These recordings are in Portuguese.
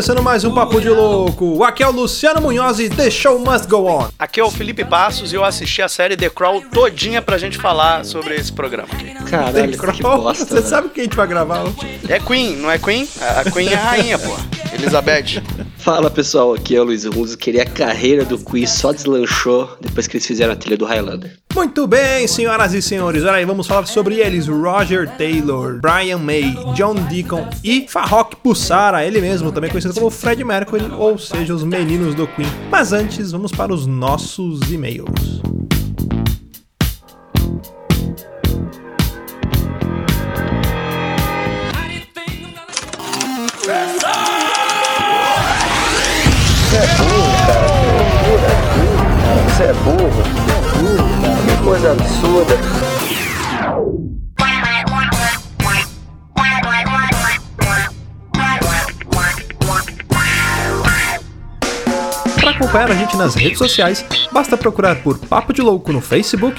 começando mais um Papo de Louco. Aqui é o Luciano Munhoz e The Show Must Go On. Aqui é o Felipe Passos e eu assisti a série The Crawl todinha pra gente falar sobre esse programa. Caralho, The que Crow, bosta. Você velho. sabe o que a gente vai gravar hoje? É Queen, não é Queen? A a Queen é a rainha, pô. Elizabeth. Fala pessoal, aqui é o Luiz Runzo. Queria a carreira do Quiz só deslanchou depois que eles fizeram a trilha do Highlander. Muito bem, senhoras e senhores. Olha aí, vamos falar sobre eles: Roger Taylor, Brian May, John Deacon e Farrokh Bulsara, ele mesmo, também conhecido como Fred Mercury, ou seja, os meninos do Queen. Mas antes, vamos para os nossos e-mails. Você é burro, você é burro, cara. Que coisa absurda. Para acompanhar a gente nas redes sociais, basta procurar por Papo de Louco no Facebook,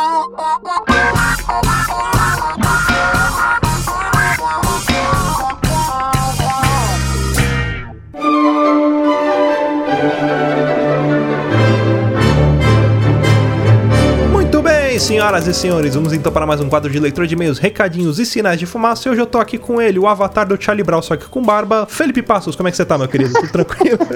senhoras e senhores, vamos então para mais um quadro de leitura de e-mails, recadinhos e sinais de fumaça. E hoje eu tô aqui com ele, o avatar do Charlie Brown, só que com barba. Felipe Passos, como é que você tá, meu querido? Tudo tranquilo?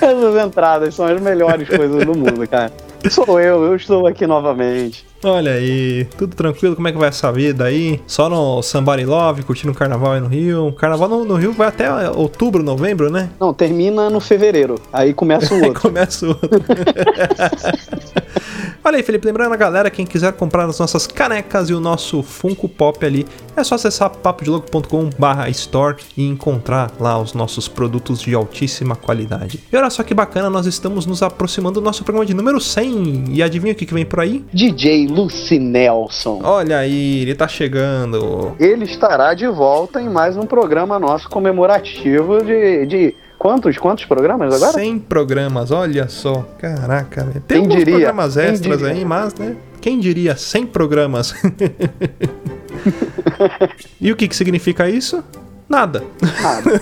Essas entradas são as melhores coisas do mundo, cara. Sou eu, eu estou aqui novamente. Olha aí, tudo tranquilo? Como é que vai essa vida aí? Só no Somebody Love, curtindo o carnaval aí no Rio. O carnaval no, no Rio vai até outubro, novembro, né? Não, termina no fevereiro. Aí começa o outro. começa o outro. Olha aí, Felipe, lembrando a galera, quem quiser comprar as nossas canecas e o nosso Funko Pop ali, é só acessar papodilouco.com barra store e encontrar lá os nossos produtos de altíssima qualidade. E olha só que bacana, nós estamos nos aproximando do nosso programa de número 100. E adivinha o que, que vem por aí? DJ Lucy Nelson. Olha aí, ele tá chegando. Ele estará de volta em mais um programa nosso comemorativo de. de quantos? Quantos programas agora? 100 programas, olha só. Caraca, velho. Tem Quem alguns diria? programas extras aí, mas, né? Quem diria 100 programas? e o que, que significa isso? Nada. Nada.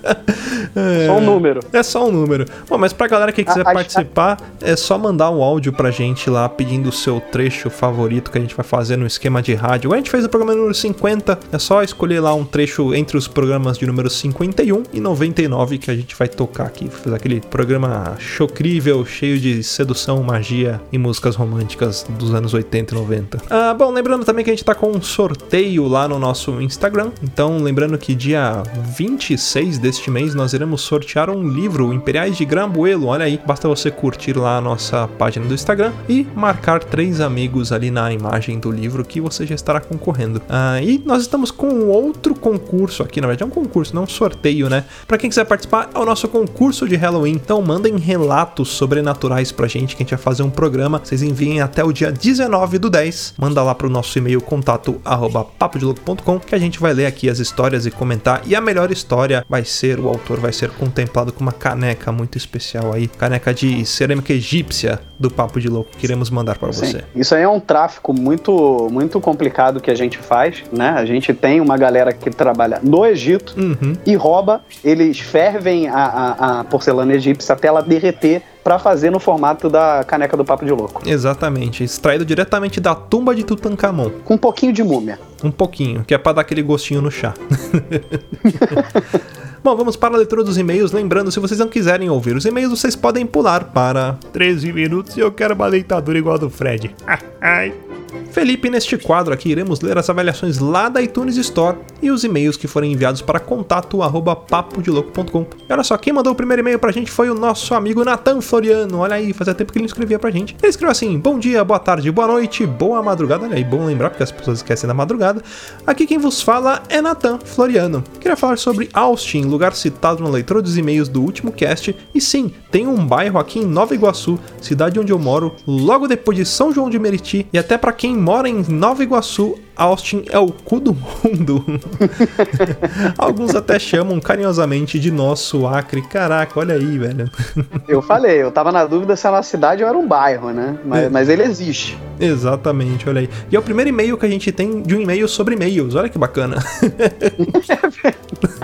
Só um número. É só um número. Bom, mas pra galera que quiser A- a- participar, é só mandar um áudio pra gente lá pedindo o seu trecho favorito que a gente vai fazer no esquema de rádio. A gente fez o programa número 50, é só escolher lá um trecho entre os programas de número 51 e 99 que a gente vai tocar aqui. Fazer aquele programa chocrível, cheio de sedução, magia e músicas românticas dos anos 80 e 90. Ah, bom, lembrando também que a gente tá com um sorteio lá no nosso Instagram. Então, lembrando que dia 26 deste mês nós iremos sortear um livro, Imperiais de Grambuelo. Olha aí, basta você curtir lá a nossa página do Instagram e marcar três amigos ali na imagem do livro que você já estará concorrendo. Ah, e nós estamos com outro concurso aqui, na verdade é um concurso, não um sorteio, né? Pra quem quiser participar, é o nosso concurso de Halloween. Então mandem relatos sobrenaturais pra gente que a gente vai fazer um programa. Vocês enviem até o dia 19 do 10. Manda lá pro nosso e-mail contato arroba que a gente vai ler aqui as histórias e comentar. E a melhor história vai ser, o autor vai ser contemplado com uma caneca muito especial aí. Caneca de cerâmica egípcia do Papo de Louco. que Queremos mandar para Sim. você. Isso aí é um tráfico muito, muito complicado que a gente faz, né? A gente tem uma galera que trabalha no Egito Uhum. e rouba, eles fervem a, a- a porcelana egípcia até ela derreter pra fazer no formato da caneca do Papo de Louco. Exatamente, extraído diretamente da tumba de Tutankhamon. Com um pouquinho de múmia. Um pouquinho, que é pra dar aquele gostinho no chá. Bom, vamos para a leitura dos e-mails. Lembrando, se vocês não quiserem ouvir os e-mails, vocês podem pular para 13 minutos e eu quero uma deitadura igual a do Fred. Ai. Felipe, neste quadro aqui iremos ler as avaliações lá da iTunes Store e os e-mails que forem enviados para contato arroba papodelouco.com. E olha só, quem mandou o primeiro e-mail pra gente foi o nosso amigo Nathan Floriano. Olha aí, fazia tempo que ele não escrevia pra gente. Ele escreveu assim: Bom dia, boa tarde, boa noite, boa madrugada. Olha aí, bom lembrar porque as pessoas esquecem da madrugada. Aqui quem vos fala é Nathan Floriano. Queria falar sobre Austin, lugar citado na leitura dos e-mails do último cast. E sim, tem um bairro aqui em Nova Iguaçu, cidade onde eu moro, logo depois de São João de Meriti. E até para quem mora em Nova Iguaçu, Austin é o cu do mundo. Alguns até chamam carinhosamente de nosso Acre. Caraca, olha aí, velho. Eu falei, eu tava na dúvida se era uma cidade ou era um bairro, né? Mas, É. mas ele existe. Exatamente, olha aí. E é o primeiro e-mail que a gente tem de um e-mail sobre e-mails. Olha que bacana.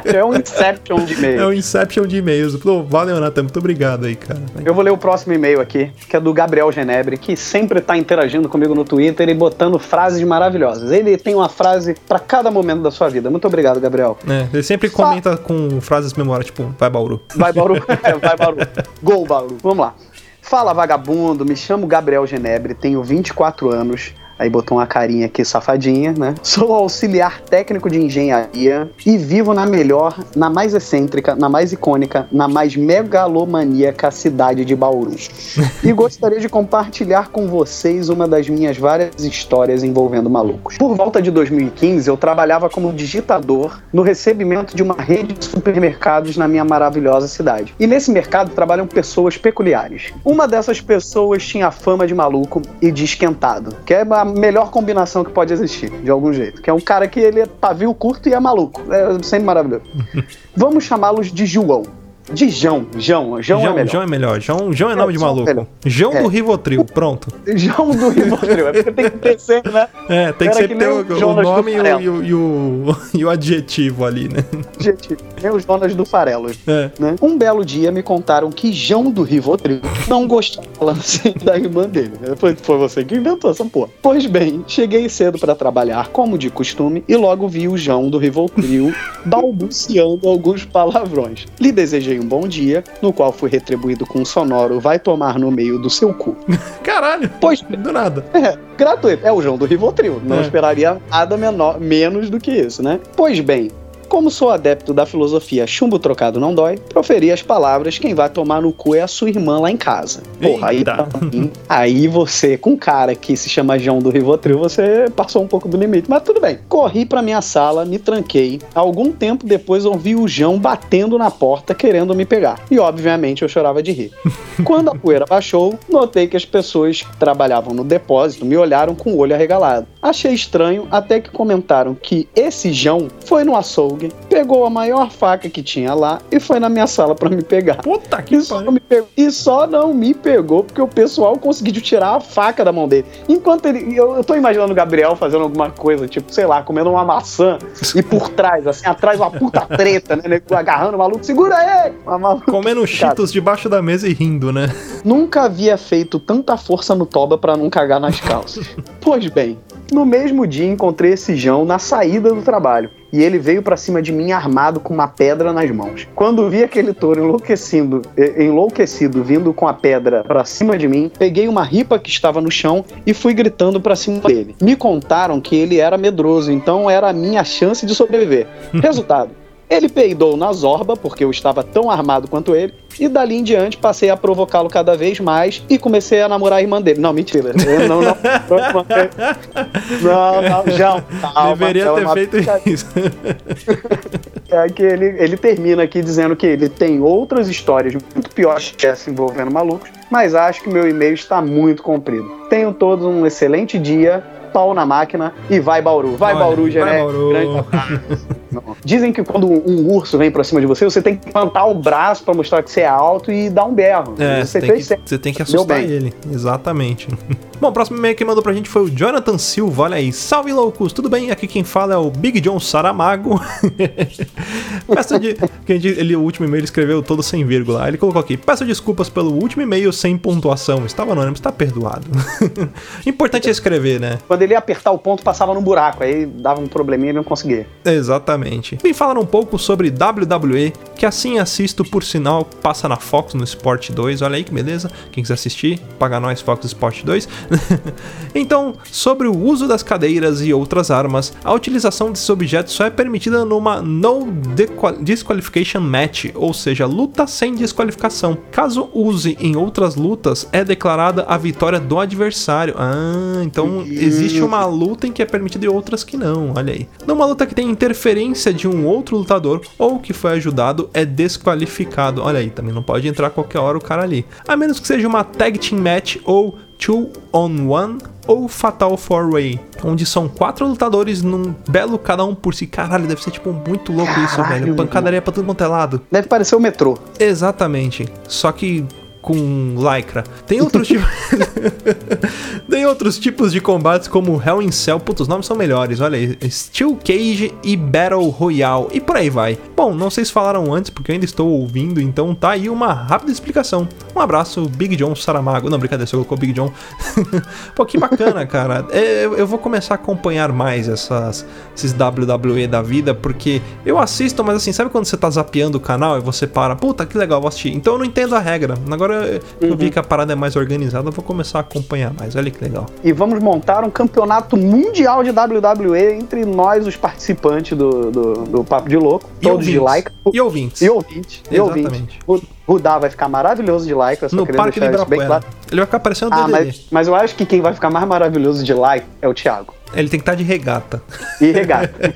É um Inception de É e-mail. o Inception de e-mails. Pô, valeu, Nathan. Muito obrigado aí, cara. Eu vou ler o próximo e-mail aqui, que é do Gabriel Genebre, que sempre tá interagindo comigo no Twitter e botando frases maravilhosas. Ele tem uma frase pra cada momento da sua vida. Muito obrigado, Gabriel. É, ele sempre comenta com frases memoráveis, tipo, vai Bauru. Vai, Bauru. É, vai, Bauru. Gol, Bauru. Vamos lá. Fala, vagabundo. Me chamo Gabriel Genebre, tenho 24 anos. Aí botou uma carinha aqui safadinha, né? Sou auxiliar técnico de engenharia e vivo na melhor, na mais excêntrica, na mais icônica, na mais megalomaníaca cidade de Bauru. E gostaria de compartilhar com vocês uma das minhas várias histórias envolvendo malucos. Por volta de 2015, eu trabalhava como digitador no recebimento de uma rede de supermercados na minha maravilhosa cidade. E nesse mercado trabalham pessoas peculiares. Uma dessas pessoas tinha fama de maluco e de esquentado, que é a melhor combinação que pode existir, de algum jeito. Que é um cara que ele é pavio curto e é maluco. É sempre maravilhoso. Vamos chamá-los de João. De João. João. João, é João, melhor. João é melhor. João, João é É, nome de é maluco. João É. do Rivotril, pronto. João do Rivotril. É porque tem que ter sempre, né? É, tem que sempre que ter o, o nome e o, e, o, e, o, e o adjetivo ali, né? Nem os Jonas do Farelo. É. né? Um belo dia me contaram que João do Rivotril não gostava assim, da irmã dele. Foi, foi você que inventou essa porra. Pois bem, cheguei cedo para trabalhar, como de costume, e logo vi o João do Rivotril balbuciando alguns palavrões. Lhe desejei um bom dia, no qual fui retribuído com um sonoro vai tomar no meio do seu cu. Caralho, Pois do nada. é, gratuito. É o João do Rivotril. Não É. esperaria nada menor, menos do que isso, né? Pois bem, como sou adepto da filosofia chumbo trocado não dói, proferi as palavras quem vai tomar no cu é a sua irmã lá em casa. Porra, aí, mim, aí você, com um cara que se chama João do Rivotril, você passou um pouco do limite. Mas tudo bem. Corri pra minha sala, me tranquei. Algum tempo depois ouvi o João batendo na porta querendo me pegar. E obviamente eu chorava de rir. Quando a poeira baixou, notei que as pessoas que trabalhavam no depósito me olharam com o olho arregalado. Achei estranho até que comentaram que esse João foi no açougue, pegou a maior faca que tinha lá e foi na minha sala pra me pegar. Puta que pariu. não me pegou, e só não me pegou porque o pessoal conseguiu tirar a faca da mão dele. Enquanto ele. Eu, eu tô imaginando o Gabriel fazendo alguma coisa, tipo, sei lá, comendo uma maçã e por trás, assim, atrás uma puta treta, né? Agarrando o maluco, segura aí! Uma maluca. Comendo cheetos debaixo da mesa e rindo, né? Nunca havia feito tanta força no toba pra não cagar nas calças. pois bem, no mesmo dia encontrei esse João na saída do trabalho. E ele veio pra cima de mim armado com uma pedra nas mãos. Quando vi aquele touro enlouquecido, enlouquecido vindo com a pedra pra cima de mim, peguei uma ripa que estava no chão e fui gritando pra cima dele. Me contaram que ele era medroso, então era a minha chance de sobreviver. Resultado: ele peidou na zorba, porque eu estava tão armado quanto ele, e dali em diante passei a provocá-lo cada vez mais e comecei a namorar a irmã dele. Não, mentira. Eu não, não, não, não, já. calma, Deveria ter feito isso. É que ele, ele termina aqui dizendo que ele tem outras histórias muito piores que essa envolvendo malucos, mas acho que meu e-mail está muito comprido. Tenham todos um excelente dia, pau na máquina e vai Bauru. Vai Olha, Bauru. Bauru. Grande. Dizem que quando um urso vem pra cima de você, você tem que levantar o braço pra mostrar que você é alto e dar um berro. É, você tem, fez que, você tem que assustar ele. Exatamente. Bom, o próximo e-mail que mandou pra gente foi o Jonathan Silva. Olha aí. Salve, loucos! Tudo bem? Aqui quem fala é o Big John Saramago. Peço de, que a gente, ele, o último e-mail ele escreveu todo sem vírgula. Ele colocou aqui: Peço desculpas pelo último e-mail sem pontuação. Estava anônimo, está perdoado. Importante é escrever, né? Quando ele ia apertar o ponto, passava num buraco. Aí dava um probleminha e não conseguia. Exatamente. Vim falar um pouco sobre WWE, que assim assisto, por sinal, passa na Fox no Sport 2. Olha aí que beleza. Quem quiser assistir, paga nós Fox Sport 2. então, sobre o uso das cadeiras e outras armas, a utilização desses objetos só é permitida numa No Disqualification Match, ou seja, luta sem desqualificação. Caso use em outras lutas, é declarada a vitória do adversário. Ah, então existe uma luta em que é permitida e outras que não. Olha aí. Numa luta que tem interferência de um outro lutador ou que foi ajudado, é desqualificado. Olha aí, também não pode entrar qualquer hora o cara ali. A menos que seja uma tag team match ou Two on One ou Fatal Four Way, onde são quatro lutadores num belo cada um por si. Caralho, deve ser tipo muito louco Caralho, isso, velho. Pancadaria pra tudo quanto é lado. Deve parecer o metrô. Exatamente. Só que com lycra. Tem outros tipos. Tem outros tipos de combates como Hell in Cell. Putz, os nomes são melhores. Olha aí. Steel Cage e Battle Royale. E por aí vai. Bom, não sei se falaram antes, porque eu ainda estou ouvindo, então tá aí uma rápida explicação. Um abraço, Big John Saramago. Não, brincadeira, você colocou Big John. Pô, que bacana, cara. É, eu vou começar a acompanhar mais essas, esses WWE da vida, porque eu assisto, mas assim, sabe quando você tá zapeando o canal e você para, puta, que legal, vou assistir. Então eu não entendo a regra. Agora eu vi que a parada é mais organizada, eu vou começar a acompanhar mais. Olha que legal. E vamos montar um campeonato mundial de WWE entre nós, os participantes do, do, do Papo de Louco. E Todos de ouvintes. like. E ouvintes. E ouvintes. E ouvintes. Exatamente. O Rudá vai ficar maravilhoso de like, eu só No Parque de Ibirapuera. Ele vai ficar parecendo Ah, mas, mas eu acho que quem vai ficar mais maravilhoso de like é o Thiago. Ele tem que estar de regata. E regata.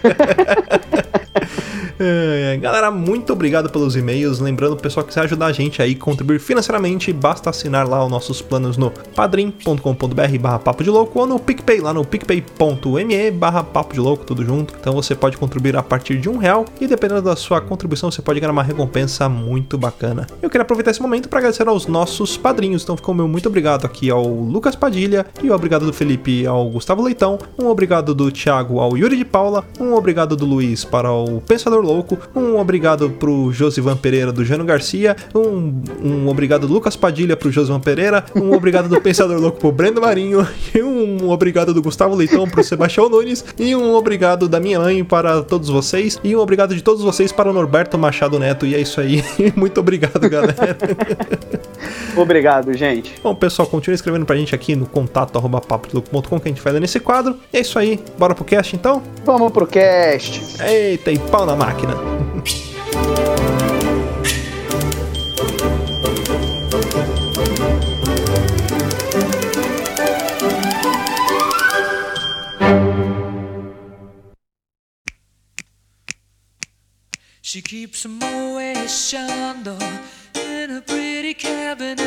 É, galera, muito obrigado pelos e-mails. Lembrando, pessoal, que quiser ajudar a gente aí, contribuir financeiramente, basta assinar lá os nossos planos no padrim.com.br barra papo de louco ou no PicPay, lá no picpay.me barra papo de louco, tudo junto. Então você pode contribuir a partir de um real e dependendo da sua contribuição, você pode ganhar uma recompensa muito bacana. Eu queria aproveitar esse momento para agradecer aos nossos padrinhos. Então ficou meu muito obrigado aqui ao Lucas Padilha e o obrigado do Felipe ao Gustavo Leitão, um obrigado do Thiago ao Yuri de Paula, um obrigado do Luiz para o Pensador Louco, um obrigado pro Josivan Pereira do Jano Garcia, um, um obrigado do Lucas Padilha pro Josivan Pereira, um obrigado do Pensador Louco pro Brendo Marinho, e um obrigado do Gustavo Leitão pro Sebastião Nunes, e um obrigado da minha mãe para todos vocês, e um obrigado de todos vocês para o Norberto Machado Neto. E é isso aí. Muito obrigado, galera. Obrigado, gente. Bom, pessoal, continue escrevendo pra gente aqui no contato arroba que a gente vai ler nesse quadro. E é isso aí. Bora pro cast então? Vamos pro cast. Eita, e pau na máquina. She keeps a Moet Chandon in a pretty cabinet.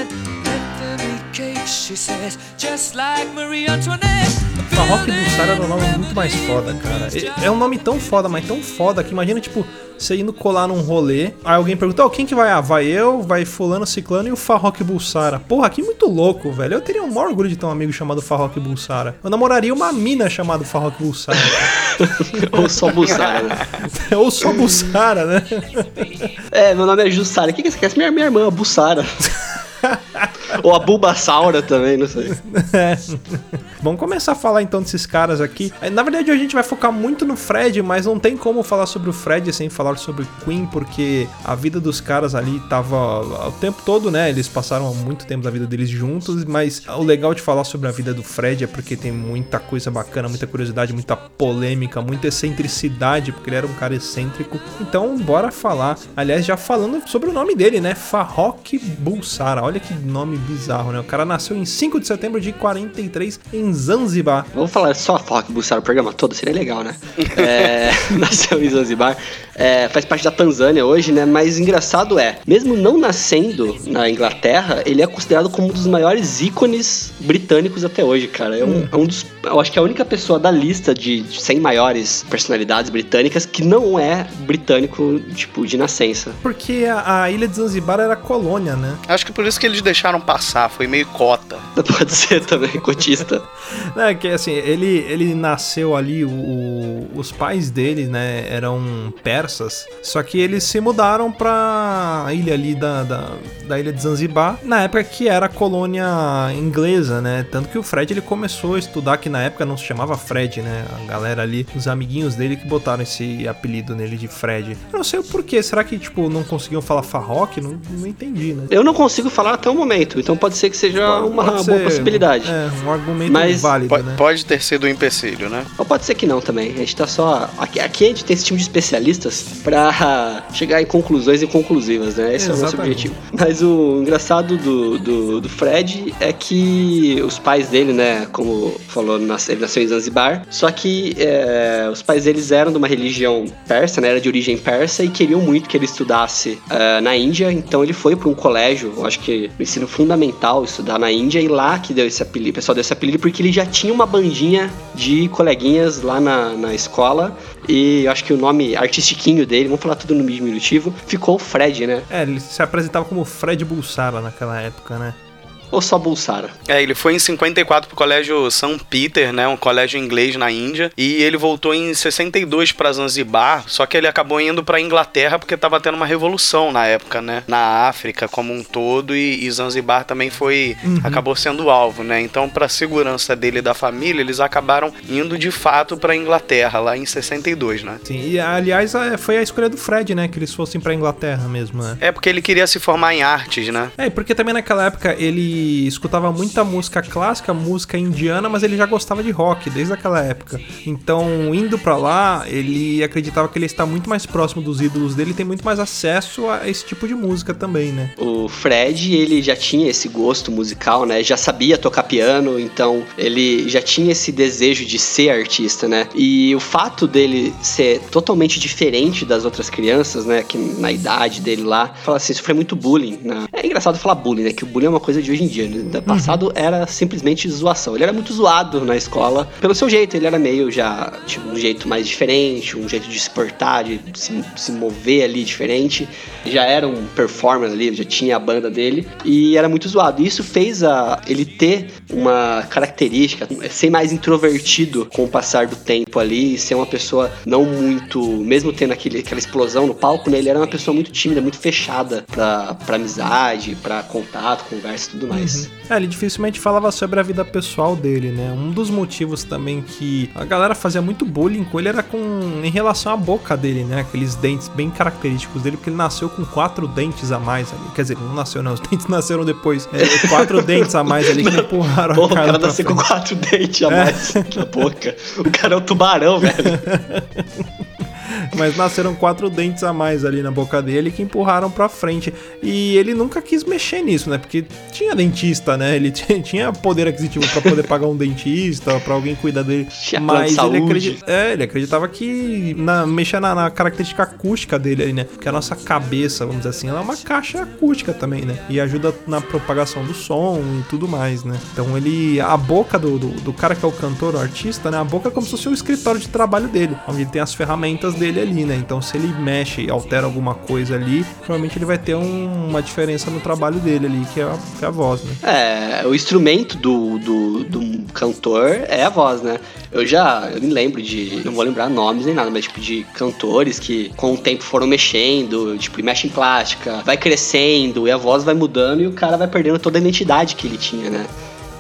Anthony cake, she says, just like Marie Antoinette. Farroque Bussara era um nome muito mais foda, cara. É- É um nome tão foda, mas tão foda que imagina, tipo, você indo colar num rolê, aí alguém pergunta, ó, quem que vai? Ah, vai eu, vai fulano, ciclano e o Farroque Bulsara. Porra, que muito louco, velho. Eu teria um maior orgulho de ter um amigo chamado Farroque Bulsara. Eu namoraria uma mina chamada Farroque Bulsara. Ou só Bussara, né? Ou só Bulsara, né? É, meu nome é Jussara. O que que você quer? Minha, minha irmã, Bussara. Ou a Bulbasaura também, não sei. É. Vamos começar a falar então desses caras aqui. É, Na verdade, a gente vai focar muito no Fred, mas não tem como falar sobre o Fred sem falar sobre o Queen, porque a vida dos caras ali tava o tempo todo, né? Eles passaram muito tempo da vida deles juntos, mas o legal de falar sobre a vida do Fred é porque tem muita coisa bacana, muita curiosidade, muita polêmica, muita excentricidade, porque ele era um cara excêntrico. Então, bora falar. Aliás, já falando sobre o nome dele, né? Farrokh Bulsara. Olha que nome bizarro, né? O cara nasceu em 5 de setembro de 43 em Zanzibar. Vamos falar só Rock Bussara o programa todo, seria legal, né? É, nasceu em Zanzibar, é, faz parte da Tanzânia hoje, né? Mas engraçado é, mesmo não nascendo na Inglaterra, ele é considerado como um dos maiores ícones britânicos até hoje, cara. É um, é um dos. Eu acho que é a única pessoa da lista de 100 maiores personalidades britânicas que não é britânico, tipo, de nascença. Porque a, a ilha de Zanzibar era colônia, né? Acho que por isso que eles deixaram passar, foi meio cota. Pode ser também, cotista. É que assim, ele, ele nasceu ali, o- o- os pais dele, né, eram persas, só que eles se mudaram pra ilha ali da, da, da ilha de Zanzibar, na época que era colônia inglesa, né, tanto que o Fred ele começou a estudar, que na época não se chamava Fred, né, a galera ali, os amiguinhos dele que botaram esse apelido nele de Fred. Eu não sei o porquê, será que, tipo, não conseguiam falar Farrock? Não, não entendi, né? Eu não consigo falar até o momento, então pode ser que seja uma Pode boa ser, possibilidade. É, um argumento Mas válido, Pode, né? pode ter sido um empecilho, né? Ou pode ser que não também. A gente tá só. Aqui, aqui a gente tem esse time de especialistas pra chegar em conclusões inconclusivas, né? Esse é o nosso Exatamente. objetivo. Mas o engraçado do, do, do Fred é que os pais dele, né, como falou, nas- ele nasceu em Zanzibar, só que é, os pais deles eram de uma religião persa, né? Era de origem persa e queriam muito que ele estudasse é, na Índia, então ele foi para um colégio, acho que no ensino fundamental, estudar na Índia, e lá que deu esse apelido, o pessoal deu esse apelido porque ele já tinha uma bandinha de coleguinhas lá na, na escola, e acho que o nome artistiquinho dele, vamos falar tudo no diminutivo, ficou Fred, né? É, ele se apresentava como Fred Bulsara naquela época, né? Ou só Bulsara. É, ele foi em 54 pro colégio São Peter, né, um colégio inglês na Índia, e ele voltou em 62 pra Zanzibar, só que ele acabou indo pra Inglaterra porque tava tendo uma revolução na época, né, na África como um todo, e, e Zanzibar também foi, acabou sendo alvo, né, então pra segurança dele e da família, eles acabaram indo de fato pra Inglaterra, lá em 62, né. Sim, e aliás foi a escolha do Fred, né? Que eles fossem pra Inglaterra mesmo, né? É porque ele queria se formar em artes, né. É, porque também naquela época ele escutava muita música clássica, música indiana, mas ele já gostava de rock desde aquela época. Então, indo pra lá, ele acreditava que ele está muito mais próximo dos ídolos dele tem muito mais acesso a esse tipo de música também, né? O Fred, ele já tinha esse gosto musical, né? Já sabia tocar piano, então ele já tinha esse desejo de ser artista, né? E o fato dele ser totalmente diferente das outras crianças, né? Que na idade dele lá, fala assim, sofreu muito bullying. Né? É engraçado falar bullying, né? Que o bullying é uma coisa de hoje em dia. Né? No passado era simplesmente zoação. Ele era muito zoado na escola pelo seu jeito. Ele era meio já, tipo, um jeito mais diferente, um jeito de se portar, de se, se mover ali diferente. Já era um performer ali, já tinha a banda dele e era muito zoado. E isso fez a, ele ter uma característica, ser mais introvertido com o passar do tempo ali e ser uma pessoa não muito, mesmo tendo aquele, aquela explosão no palco, né, ele era uma pessoa muito tímida, muito fechada pra, pra amizade, pra contato, conversa e tudo mais. É, ele dificilmente falava sobre a vida pessoal dele, né? Um dos motivos também que a galera fazia muito bullying com ele era com em relação à boca dele, né? Aqueles dentes bem característicos dele, porque ele nasceu com quatro dentes a mais ali. Quer dizer, não nasceu, não. Os dentes nasceram depois. É, quatro dentes a mais ali que empurraram Pô, a o cara cara pra nasceu com quatro dentes a mais na boca. O cara é um tubarão, velho. Mas nasceram quatro dentes a mais ali na boca dele que empurraram pra frente. E ele nunca quis mexer nisso, né? Porque tinha dentista, né? Ele tinha- poder aquisitivo pra poder pagar um dentista, pra alguém cuidar dele. Tinha Mas ele, é, ele acreditava que na, mexia na, na característica acústica dele ali, né? Porque a nossa cabeça, vamos dizer assim, ela é uma caixa acústica também, né? E ajuda na propagação do som e tudo mais, né? Então ele. A boca do, do, do cara que é o cantor, o artista, né? A boca é como se fosse o escritório de trabalho dele, onde ele tem as ferramentas dele ali, né? Então se ele mexe e altera alguma coisa ali, provavelmente ele vai ter um- uma diferença no trabalho dele ali, que é a, que é a voz, né? É, o instrumento do, do, do cantor é a voz, né? Eu já eu me lembro de. Não vou lembrar nomes nem nada, mas tipo de cantores que com o tempo foram mexendo, tipo, mexe em plástica, vai crescendo e a voz vai mudando e o cara vai perdendo toda a identidade que ele tinha, né?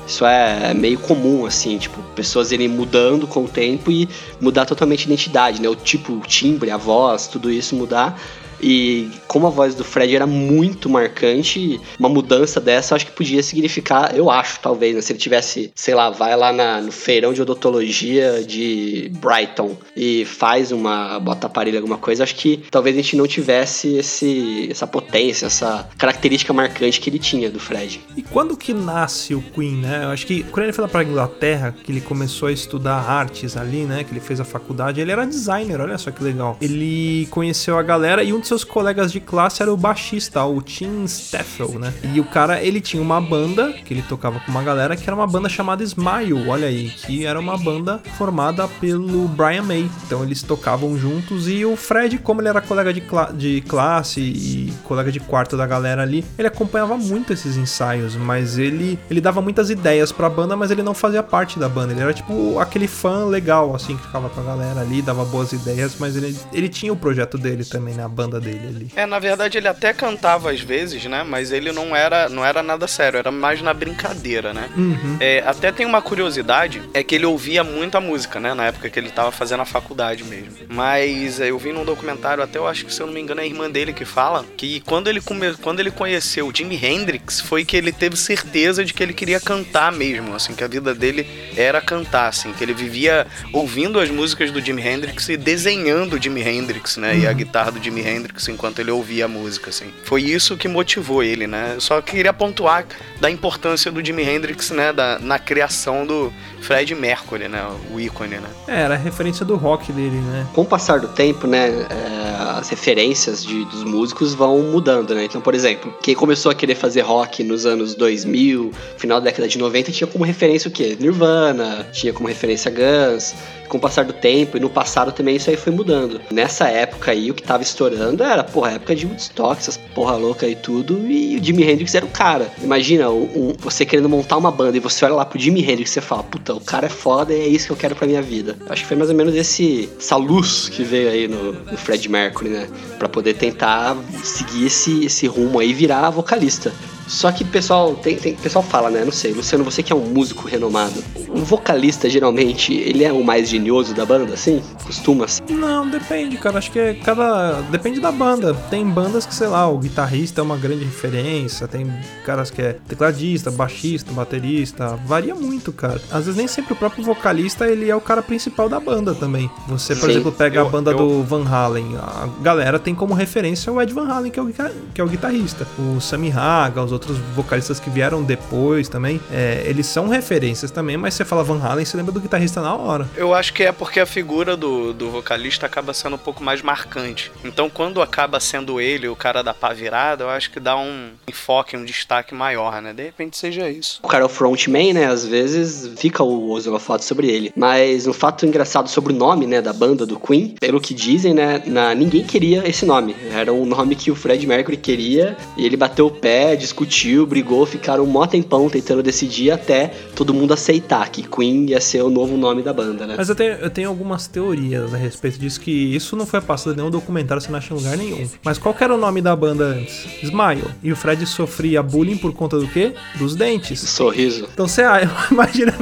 Isso é meio comum, assim, tipo, pessoas irem mudando com o tempo e mudar totalmente a identidade, né? O tipo, o timbre, a voz, tudo isso mudar. E como a voz do Fred era muito marcante, uma mudança dessa eu acho que podia significar, eu acho, talvez, né? Se ele tivesse, sei lá, vai lá na- no feirão de odontologia de Brighton e faz uma, bota aparelho, alguma coisa, acho que talvez a gente não tivesse esse, essa potência, essa característica marcante que ele tinha do Fred. E quando que nasce o Queen, né? Eu acho que quando ele foi lá pra Inglaterra, que ele começou a estudar artes ali, né? Que ele fez a faculdade, ele era designer, olha só que legal. Ele conheceu a galera e um dos seus colegas de classe era o baixista, o Tim Steffel, né? E o cara, ele tinha uma banda que ele tocava com uma galera que era uma banda chamada Smile, olha aí, que era uma banda formada pelo Brian May. Então eles tocavam juntos e o Fred, como ele era colega de, cla de classe e colega de quarto da galera ali, ele acompanhava muito esses ensaios, mas ele ele dava muitas ideias pra banda, mas ele não fazia parte da banda. Ele era tipo aquele fã legal, assim, que ficava com a galera ali, dava boas ideias, mas ele, ele tinha o projeto dele também, né? A banda dele ali. É, na verdade ele até cantava às vezes, né? Mas ele não era, não era nada sério, era mais na brincadeira, né? Uhum. É, até tem uma curiosidade, é que ele ouvia muita música, né? Na época que ele tava fazendo a faculdade mesmo. Mas é, eu vi num documentário, até eu acho que se eu não me engano é a irmã dele que fala, que quando ele, come... quando ele conheceu o Jimi Hendrix, foi que ele teve certeza de que ele queria cantar mesmo, assim, que a vida dele era cantar, assim, que ele vivia ouvindo as músicas do Jimi Hendrix e desenhando o Jimi Hendrix, né? E a guitarra do Jimi Hendrix enquanto ele ouvia a música, assim. Foi isso que motivou ele, né? Só queria pontuar da importância do Jimi Hendrix, né? Da, na criação do Fred Mercury, né? O ícone, né? É, era a referência do rock dele, né? Com o passar do tempo, né, é, as referências de, dos músicos vão mudando, né? Então, por exemplo, quem começou a querer fazer rock nos anos 2000, final da década de 90, tinha como referência o quê? Nirvana, tinha como referência Guns. Com o passar do tempo e no passado também isso aí foi mudando. Nessa época aí, o que tava estourando era, porra, a época de Woodstock, essas porra louca e tudo, e o Jimi Hendrix era o cara. Imagina, um, um- você querendo montar uma banda e você olha lá pro Jimi Hendrix e você fala, puta, o cara é foda e é isso que eu quero pra minha vida. Acho que foi mais ou menos esse, essa luz que veio aí no, no Fred Mercury, né? Pra poder tentar seguir esse, esse rumo aí e virar vocalista. Só que pessoal tem, tem o pessoal fala, né? Não sei, Luciano, você que é um músico renomado, o vocalista geralmente ele é o mais genioso da banda, assim? Costuma ser. Não, depende, cara. Acho que é cada. Depende da banda. Tem bandas que, sei lá, o guitarrista é uma grande referência. Tem caras que é tecladista, baixista, baterista. Varia muito, cara. Às vezes nem sempre o próprio vocalista ele é o cara principal da banda também. Você, por Sim. exemplo, pega a Eu- banda eu- do Van Halen. A galera tem como referência o Ed Van Halen, que é o, que é o guitarrista. O Sammy Haga, os outros vocalistas que vieram depois também. é, eles são referências também, mas você fala Van Halen, você lembra do guitarrista na hora. Eu acho que é porque a figura do, do vocalista acaba sendo um pouco mais marcante. Então, quando acaba sendo ele o cara da pá virada, eu acho que dá um enfoque, um destaque maior, né? De repente seja isso. O cara é o frontman, né? Às vezes fica o os holofotes sobre ele. Mas um fato engraçado sobre o nome, né, da banda do Queen, pelo que dizem, né, na, ninguém queria esse nome. Era um nome que o Fred Mercury queria e ele bateu o pé, discutiu, brigou, ficaram um mó tempão tentando decidir até todo mundo aceitar que Queen ia ser o novo nome da banda, né? Mas eu tenho, eu tenho algumas teorias a respeito disso, que isso não foi passado em nenhum documentário, você não acha em lugar nenhum. Mas qual era o nome da banda antes? Smile. E o Fred sofria bullying por conta do quê? Dos dentes. Sorriso. Então você ah, imagina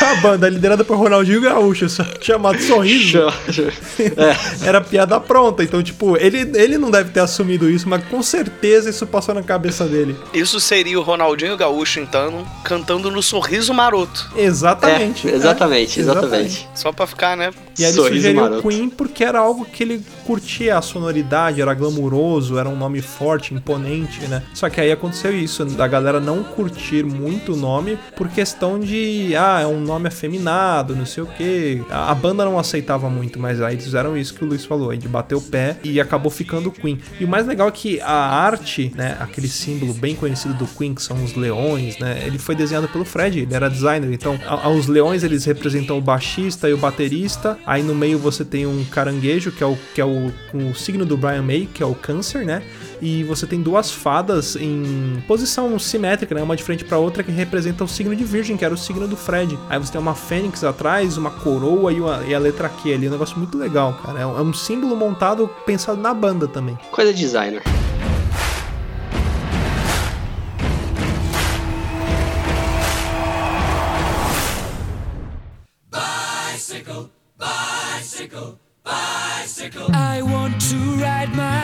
a banda liderada por Ronaldinho Gaúcho, chamado Sorriso. é, Era piada pronta. Então, tipo, ele, ele não deve ter assumido isso, mas com certeza isso passou na cabeça dele. Isso seria o Ronaldinho Gaúcho, então, cantando no Sorriso Maroto. Exatamente. É, exatamente, É, exatamente. Só pra ficar, né? E aí ele Sorriso sugeriu maroto. Queen porque era algo que ele curtia a sonoridade, era glamuroso, era um nome forte, imponente, né? Só que aí aconteceu isso, da galera não curtir muito o nome por questão de, ah, é um nome afeminado, não sei o quê. A a banda não aceitava muito, mas aí eles fizeram isso que o Luiz falou, aí de bater o pé e acabou ficando Queen. E o mais legal é que a arte, né, aquele símbolo bem conhecido do Queen, que são os leões, né, ele foi desenhado pelo Fred, ele era designer, então os leões eles representam o baixista e o baterista, aí no meio você tem um caranguejo, que é o, que é o, o signo do Brian May, que é o câncer, né, e você tem duas fadas em posição simétrica, né, uma de frente para outra, que representa o signo de virgem, que era o signo do Fred. Aí você tem uma fênix atrás, uma coroa e, uma- e a letra Q ali, um negócio muito legal, cara, é um, é um símbolo montado pensado na banda também. coisa de designer.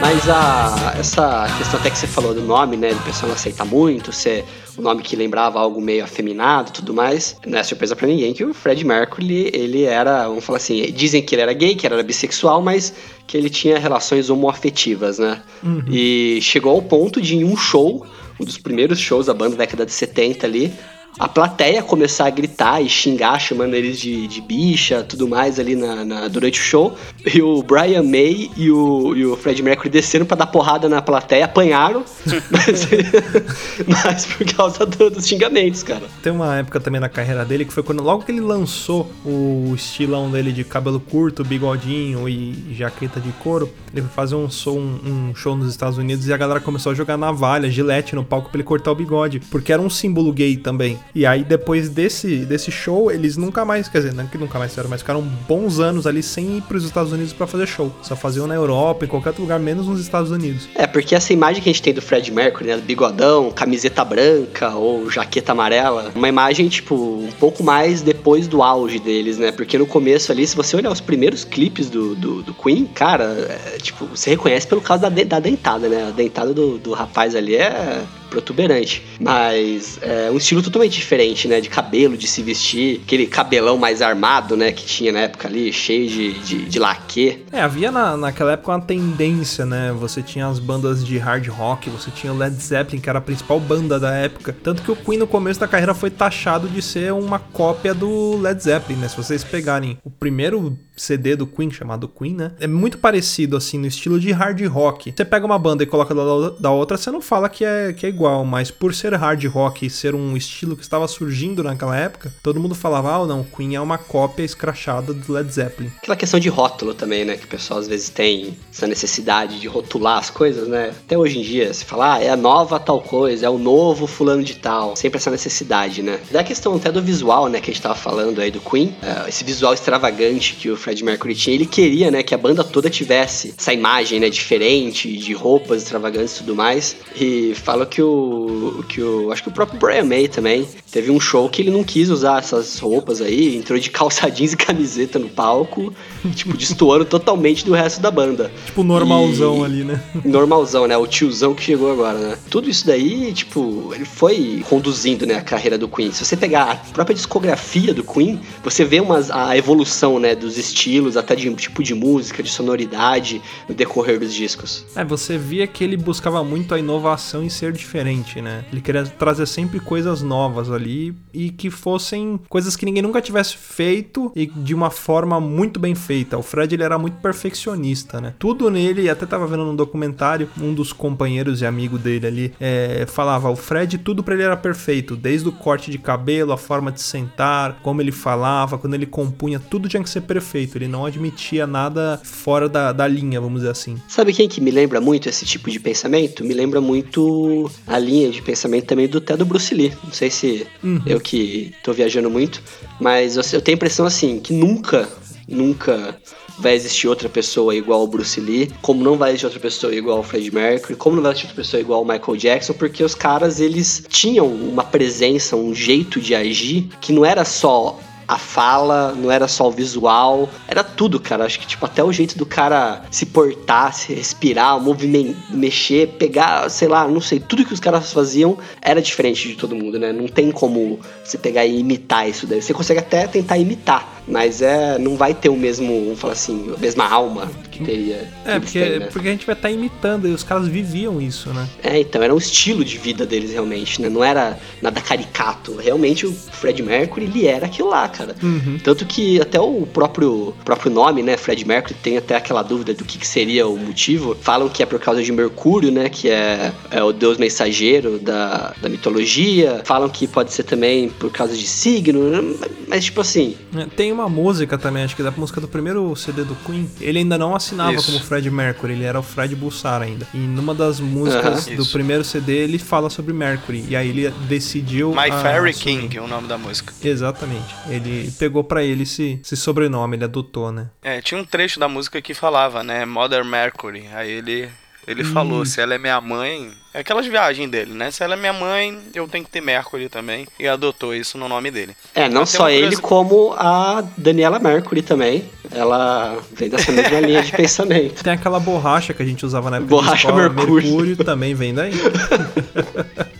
Mas a, essa questão até que você falou do nome, né? Do pessoal não aceitar muito, ser um nome que lembrava algo meio afeminado e tudo mais. Não é surpresa pra ninguém que o Fred Mercury, ele era, vamos falar assim, dizem que ele era gay, que ele era bissexual, mas que ele tinha relações homoafetivas, né? E chegou ao ponto de em um show, um dos primeiros shows da banda da década de 70 ali, a plateia começar a gritar e xingar, chamando eles de, de bicha, tudo mais ali na, na- durante o show. E o Brian May e o, e o Fred Mercury desceram pra dar porrada na plateia, apanharam, mas, mas por causa do- dos xingamentos, cara. Tem uma época também na carreira dele que foi quando logo que ele lançou o estilão dele de cabelo curto, bigodinho e jaqueta de couro, ele foi fazer um, show- um- um show nos Estados Unidos e a galera começou a jogar navalha, gilete no palco pra ele cortar o bigode, porque era um símbolo gay também. E aí depois desse, desse show, eles nunca mais, quer dizer, não que nunca mais fizeram, mas ficaram bons anos ali sem ir pros Estados Unidos pra fazer show. Só faziam na Europa, em qualquer outro lugar, menos nos Estados Unidos. É, porque essa imagem que a gente tem do Fred Mercury, né, bigodão, camiseta branca ou jaqueta amarela, uma imagem, tipo, um pouco mais depois do auge deles, né? Porque no começo ali, se você olhar os primeiros clipes do, do, do Queen, cara, é, tipo, você reconhece pelo causa da, da dentada, né? A dentada do, do rapaz ali é protuberante. Mas é um estilo totalmente diferente, né? De cabelo, de se vestir, aquele cabelão mais armado, né? Que tinha na época ali, cheio de, de, de laque. É, havia na, naquela época uma tendência, né? Você tinha as bandas de hard rock, você tinha o Led Zeppelin, que era a principal banda da época. Tanto que o Queen no começo da carreira foi taxado de ser uma cópia do Led Zeppelin, né? Se vocês pegarem o primeiro CD do Queen, chamado Queen, né? É muito parecido, assim, no estilo de hard rock. Você pega uma banda e coloca da, da outra, você não fala que é, que é igual, mas por ser hard rock e ser um estilo que estava surgindo naquela época, todo mundo falava, ah, não, Queen é uma cópia escrachada do Led Zeppelin. Aquela questão de rótulo também, né? Que o pessoal às vezes tem essa necessidade de rotular as coisas, né? Até hoje em dia, se falar, ah, é a nova tal coisa, é o novo fulano de tal. Sempre essa necessidade, né? Da questão até do visual, né? Que a gente tava falando aí do Queen, é, esse visual extravagante que o Fred Mercury tinha, ele queria, né? Que a banda toda tivesse essa imagem, né? Diferente, de roupas extravagantes e tudo mais. E fala que o. que o. Acho que o próprio Brian May também teve um show que ele não quis usar essas roupas aí, entrou de calça jeans e camiseta no palco, tipo, destoando totalmente do resto da banda. Tipo, normalzão E- ali, né? Normalzão, né? O tiozão que chegou agora, né? Tudo isso daí, tipo, ele foi conduzindo, né, a carreira do Queen. Se você pegar a própria discografia do Queen, você vê umas, a evolução, né, dos estilos, até de tipo de música, de sonoridade, no decorrer dos discos. É, você via que ele buscava muito a inovação e ser diferente, né? Ele queria trazer sempre coisas novas ali e que fossem coisas que ninguém nunca tivesse feito e de uma forma muito bem feita. O Fred ele era muito perfeccionista, né? Tudo nele, até tava vendo num documentário, um dos companheiros e amigo dele ali é, falava: o Fred, tudo pra ele era perfeito, desde o corte de cabelo, a forma de sentar, como ele falava, quando ele compunha, tudo tinha que ser perfeito. Ele não admitia nada fora da, da linha, vamos dizer assim. Sabe quem que me lembra muito esse tipo de pensamento? Me lembra muito a linha de pensamento também do até do Bruce Lee. Não sei se eu que tô viajando muito, mas eu, eu tenho a impressão assim que nunca, nunca vai existir outra pessoa igual ao Bruce Lee, como não vai existir outra pessoa igual ao Fred Mercury, como não vai existir outra pessoa igual ao Michael Jackson, porque os caras eles tinham uma presença, um jeito de agir que não era só a fala, não era só o visual, era tudo, cara. Acho que, tipo, até o jeito do cara se portar, se respirar, movimentar, mexer, pegar, sei lá, não sei, tudo que os caras faziam era diferente de todo mundo, né? Não tem como você pegar e imitar isso daí. Você consegue até tentar imitar, mas é, não vai ter o mesmo, vamos falar assim, a mesma alma que teria. É, porque, têm, né? porque a gente vai estar imitando e os caras viviam isso, né? É, então, era um estilo de vida deles realmente, né? Não era nada caricato. Realmente o Fred Mercury, ele era aquilo lá, cara. Tanto que até o próprio, próprio nome, né, Fred Mercury, tem até aquela dúvida do que, que seria o motivo. Falam que é por causa de Mercúrio, né, que é, é o deus mensageiro da, da mitologia. Falam que pode ser também por causa de signo, né? mas tipo assim, É, Tem uma música também, acho que da música do primeiro CD do Queen, ele ainda não assinava Isso. como Fred Mercury, ele era o Fred Bussar ainda. E numa das músicas do primeiro CD ele fala sobre Mercury, e aí ele decidiu. My a- Fairy assumir. King é o nome da música. Exatamente. Ele pegou pra ele esse, esse sobrenome, ele adotou, né? É, tinha um trecho da música que falava, né? Mother Mercury. Aí ele, ele falou, se ela é minha mãe. É aquelas viagens dele, né? Se ela é minha mãe, eu tenho que ter Mercury também. E adotou isso no nome dele. É, não só ele, como a Daniela Mercury também. Ela vem dessa mesma linha de pensamento. Tem aquela borracha que a gente usava na época Borracha escola, Mercúrio. Mercúrio também vem daí.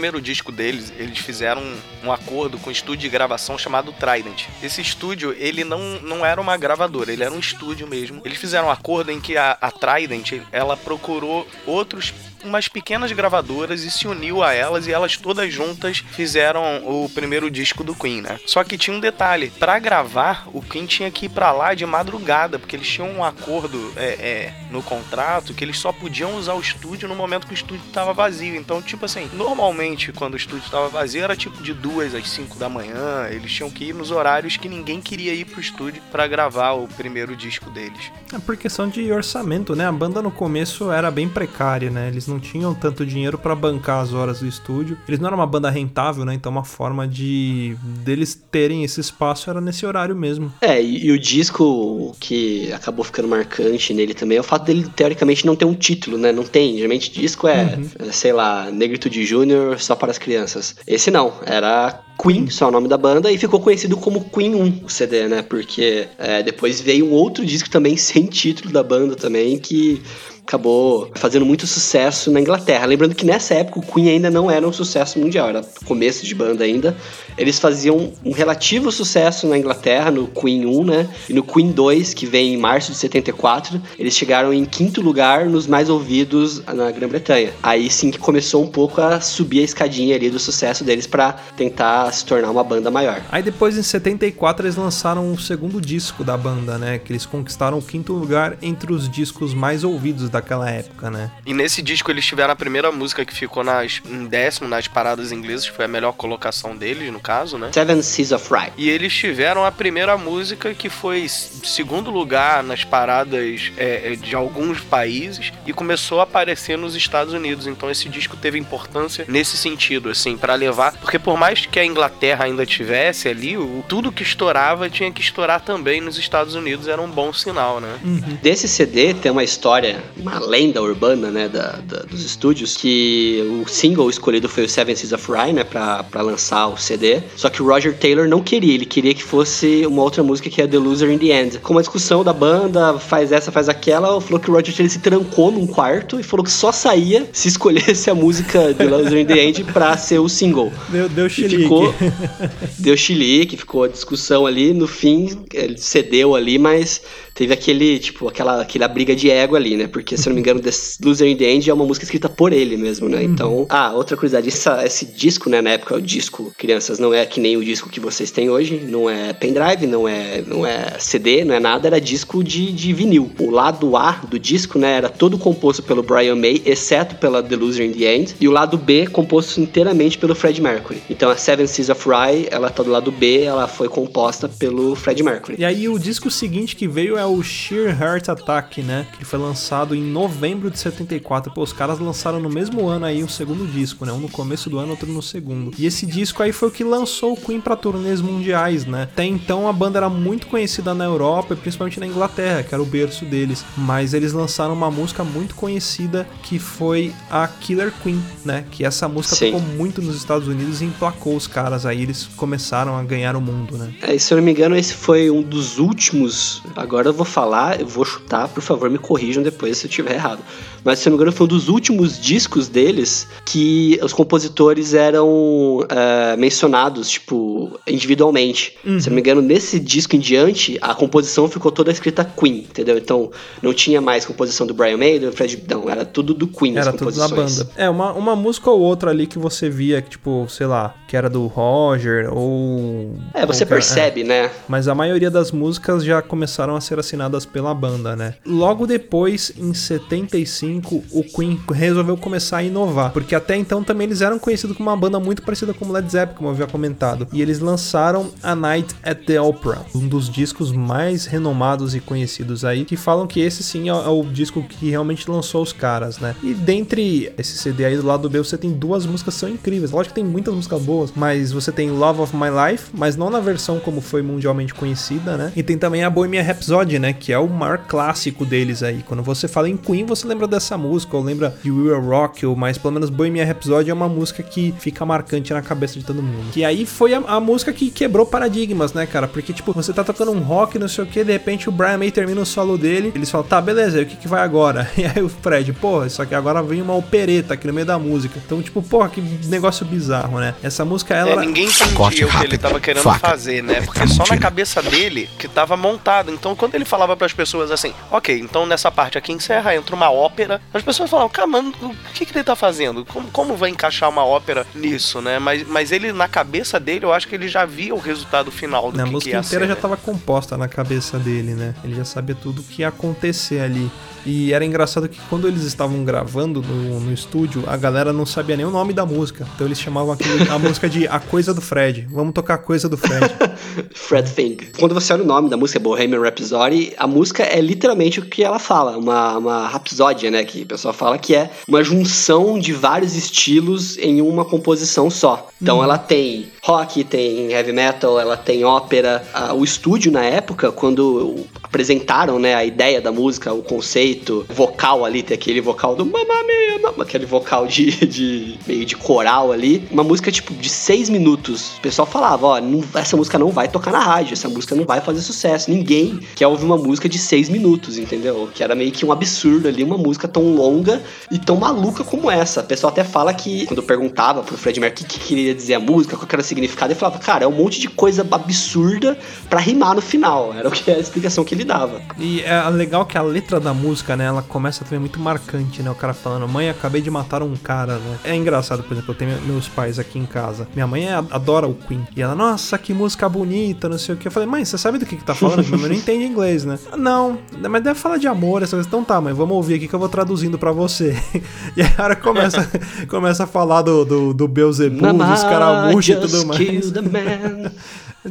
Primeiro disco deles, eles fizeram um, um acordo com um estúdio de gravação chamado Trident. Esse estúdio, ele não, não era uma gravadora, ele era um estúdio mesmo. Eles fizeram um acordo em que a, a Trident, ela procurou outros umas pequenas gravadoras e se uniu a elas e elas todas juntas fizeram o primeiro disco do Queen, né? Só que tinha um detalhe, para gravar o Queen tinha que ir para lá de madrugada, porque eles tinham um acordo é, é, no contrato que eles só podiam usar o estúdio no momento que o estúdio estava vazio. Então, tipo assim, normalmente quando o estúdio estava vazio era tipo de duas às 5 da manhã, eles tinham que ir nos horários que ninguém queria ir pro estúdio para gravar o primeiro disco deles. É por questão de orçamento, né? A banda no começo era bem precária, né? Eles não tinham tanto dinheiro para bancar as horas do estúdio. Eles não eram uma banda rentável, né? Então uma forma de deles terem esse espaço era nesse horário mesmo. É, e, e o disco que acabou ficando marcante nele também é o fato dele, teoricamente, não ter um título, né? Não tem. Geralmente disco é, é sei lá, Negritude Júnior só para as crianças. Esse não, era Queen, só o nome da banda, e ficou conhecido como Queen 1, o CD, né? Porque é, depois veio um outro disco também sem título da banda também, que acabou fazendo muito sucesso na Inglaterra. Lembrando que nessa época o Queen ainda não era um sucesso mundial, era começo de banda ainda. Eles faziam um relativo sucesso na Inglaterra, no Queen 1, né? E no Queen 2, que vem em março de 74, eles chegaram em quinto lugar nos mais ouvidos na Grã-Bretanha. Aí sim que começou um pouco a subir a escadinha ali do sucesso deles para tentar se tornar uma banda maior. Aí depois em 74 eles lançaram o segundo disco da banda, né? Que eles conquistaram o quinto lugar entre os discos mais ouvidos daquela época, né? E nesse disco eles tiveram a primeira música que ficou nas, em décimo nas paradas inglesas, que foi a melhor colocação deles, no caso, né? Seven Seas of Rye. E eles tiveram a primeira música que foi segundo lugar nas paradas é, de alguns países e começou a aparecer nos Estados Unidos. Então esse disco teve importância nesse sentido, assim, para levar. Porque por mais que a Inglaterra ainda tivesse ali, o, tudo que estourava tinha que estourar também nos Estados Unidos, era um bom sinal, né? Uhum. Desse CD tem uma história, uma lenda urbana, né, da, da, dos estúdios, que o single escolhido foi o Seven Seas of Rye, né, pra, pra lançar o CD. Só que o Roger Taylor não queria, ele queria que fosse uma outra música que é The Loser in the End. Com uma discussão da banda, faz essa, faz aquela, falou que o Roger Taylor se trancou num quarto e falou que só saía se escolhesse a música The Loser in the End pra ser o single. Deu, deu chilique. Ficou, deu chilique, ficou a discussão ali, no fim ele cedeu ali, mas teve aquele, tipo, aquela, aquela briga de ego ali, né? Porque, se eu não me engano, The Loser in the End é uma música escrita por ele mesmo, né? Então, ah, outra curiosidade, essa, esse disco, né, na época, o disco, crianças, não é que nem o disco que vocês têm hoje, não é pendrive, não é, não é CD, não é nada, era disco de, de vinil. O lado A do disco, né, era todo composto pelo Brian May, exceto pela The Loser in the End, e o lado B composto inteiramente pelo Fred Mercury. Então, a Seven Seas of Rye, ela tá do lado B, ela foi composta pelo Fred Mercury. E aí o disco seguinte que veio é o Sheer Heart Attack, né? Que foi lançado em novembro de 74. Pô, os caras lançaram no mesmo ano aí o segundo disco, né? Um no começo do ano, outro no segundo. E esse disco aí foi o que lançou o Queen pra turnês mundiais, né? Até então a banda era muito conhecida na Europa e principalmente na Inglaterra, que era o berço deles. Mas eles lançaram uma música muito conhecida que foi a Killer Queen, né? Que essa música Sim. tocou muito nos Estados Unidos e emplacou os caras. Aí eles começaram a ganhar o mundo, né? É, se eu não me engano, esse foi um dos últimos. Agora eu vou falar, eu vou chutar, por favor, me corrijam depois se eu estiver errado. Mas se eu não me engano, foi um dos últimos discos deles que os compositores eram é, mencionados, tipo, individualmente. Se eu não me engano, nesse disco em diante, a composição ficou toda escrita Queen, entendeu? Então não tinha mais composição do Brian May, do Fred. Não, era tudo do Queen, Era as tudo da composições. banda. É, uma, uma música ou outra ali que você via, que, tipo, sei lá, que era do Roger ou. É, você ou era- percebe, né? Mas a maioria das músicas já começaram a ser assinadas pela banda, né? Logo depois, em 75, o Queen resolveu começar a inovar. Porque até então também eles eram conhecidos como uma banda muito parecida com o Led Zeppelin, como eu havia comentado. E eles lançaram A Night at the Opera, um dos discos mais renomados e conhecidos aí, que falam que esse sim é o disco que realmente lançou os caras, né? E dentre esse CD aí do lado B, você tem duas músicas que são incríveis. Lógico que tem muitas músicas boas, mas você tem Love of My Life, mas não na versão como foi mundialmente conhecida, né? E tem também a Bohemian Rhapsody, né? Que é o maior clássico deles aí. Quando você fala em Queen, você lembra dessa música, ou lembra de We Will Rock You, mas pelo menos Bohemian Rhapsody é uma música que fica marcante na cabeça de todo mundo. Que aí foi a, a música que quebrou paradigmas, né, cara? Porque, tipo, você tá tocando um rock, não sei o que, de repente o Brian May termina o solo dele, eles falam, tá, beleza, e o que, que vai agora? E aí o Fred, porra, só que agora vem uma opereta aqui no meio da música. Então, tipo, porra, que negócio bizarro, né? Essa música, ela. É, ninguém entendia Corte o que ele tava querendo Faca. fazer, né? Porque Tá só na cabeça dele que tava montado. Então, quando ele falava pras pessoas assim, ok, então nessa parte aqui encerra, entra uma ópera, as pessoas falavam, cara, mano, o que, que ele tá fazendo? Como, como vai encaixar uma ópera nisso, né? Mas, mas ele, na cabeça dele, eu acho que ele já via o resultado final do a que, que música ia inteira ser, já né? tava composta na cabeça dele, né? Ele já sabia tudo o que ia acontecer ali. E era engraçado que quando eles estavam gravando no, no estúdio, a galera não sabia nem o nome da música. Então eles chamavam aquilo, a música de A Coisa do Fred. Vamos tocar a Coisa do Fred. Fred Thing. Quando você olha o nome da música, Bohemian Rhapsody, a música é literalmente o que ela fala, uma, uma rapsódia, né, que o pessoal fala que é uma junção de vários estilos em uma composição só. Então ela tem rock, tem heavy metal, ela tem ópera. O estúdio na época, quando apresentaram, né, a ideia da música, o conceito vocal ali, tem aquele vocal do Mamma Mia, mamma", aquele vocal de, de meio de coral ali, uma música tipo de seis minutos. O pessoal falava, ó, não- essa música não vai tocar na rádio, essa música não vai fazer sucesso. Ninguém quer ouvir uma música de seis minutos, entendeu? Que era meio que um absurdo ali, uma música tão longa e tão maluca como essa. O pessoal até fala que, quando eu perguntava pro Fred Mercury o que, que queria dizer a música, qual era o significado, ele falava, cara, é um monte de coisa absurda pra rimar no final. Era o que a explicação que ele dava. E é legal que a letra da música, né, ela começa também muito marcante, né? O cara falando, mãe, acabei de matar um cara, né? É engraçado, por exemplo, eu tenho meus pais aqui em casa. Minha mãe é- adora o Queen. E ela, nossa, que música bonita, não sei o que. Eu falei, mãe, você sabe do que que tá falando? Minha mãe não entende inglês, né? "Ah, Não, mas deve falar de amor, essa coisa. Então tá, mãe, vamos ouvir aqui que eu vou traduzindo pra você. E aí a hora começa, começa a falar do, do, do Beelzebub, dos caramuchos e tudo mais.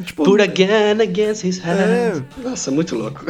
Tipo, put a gun against his É. hand. Nossa, muito louco.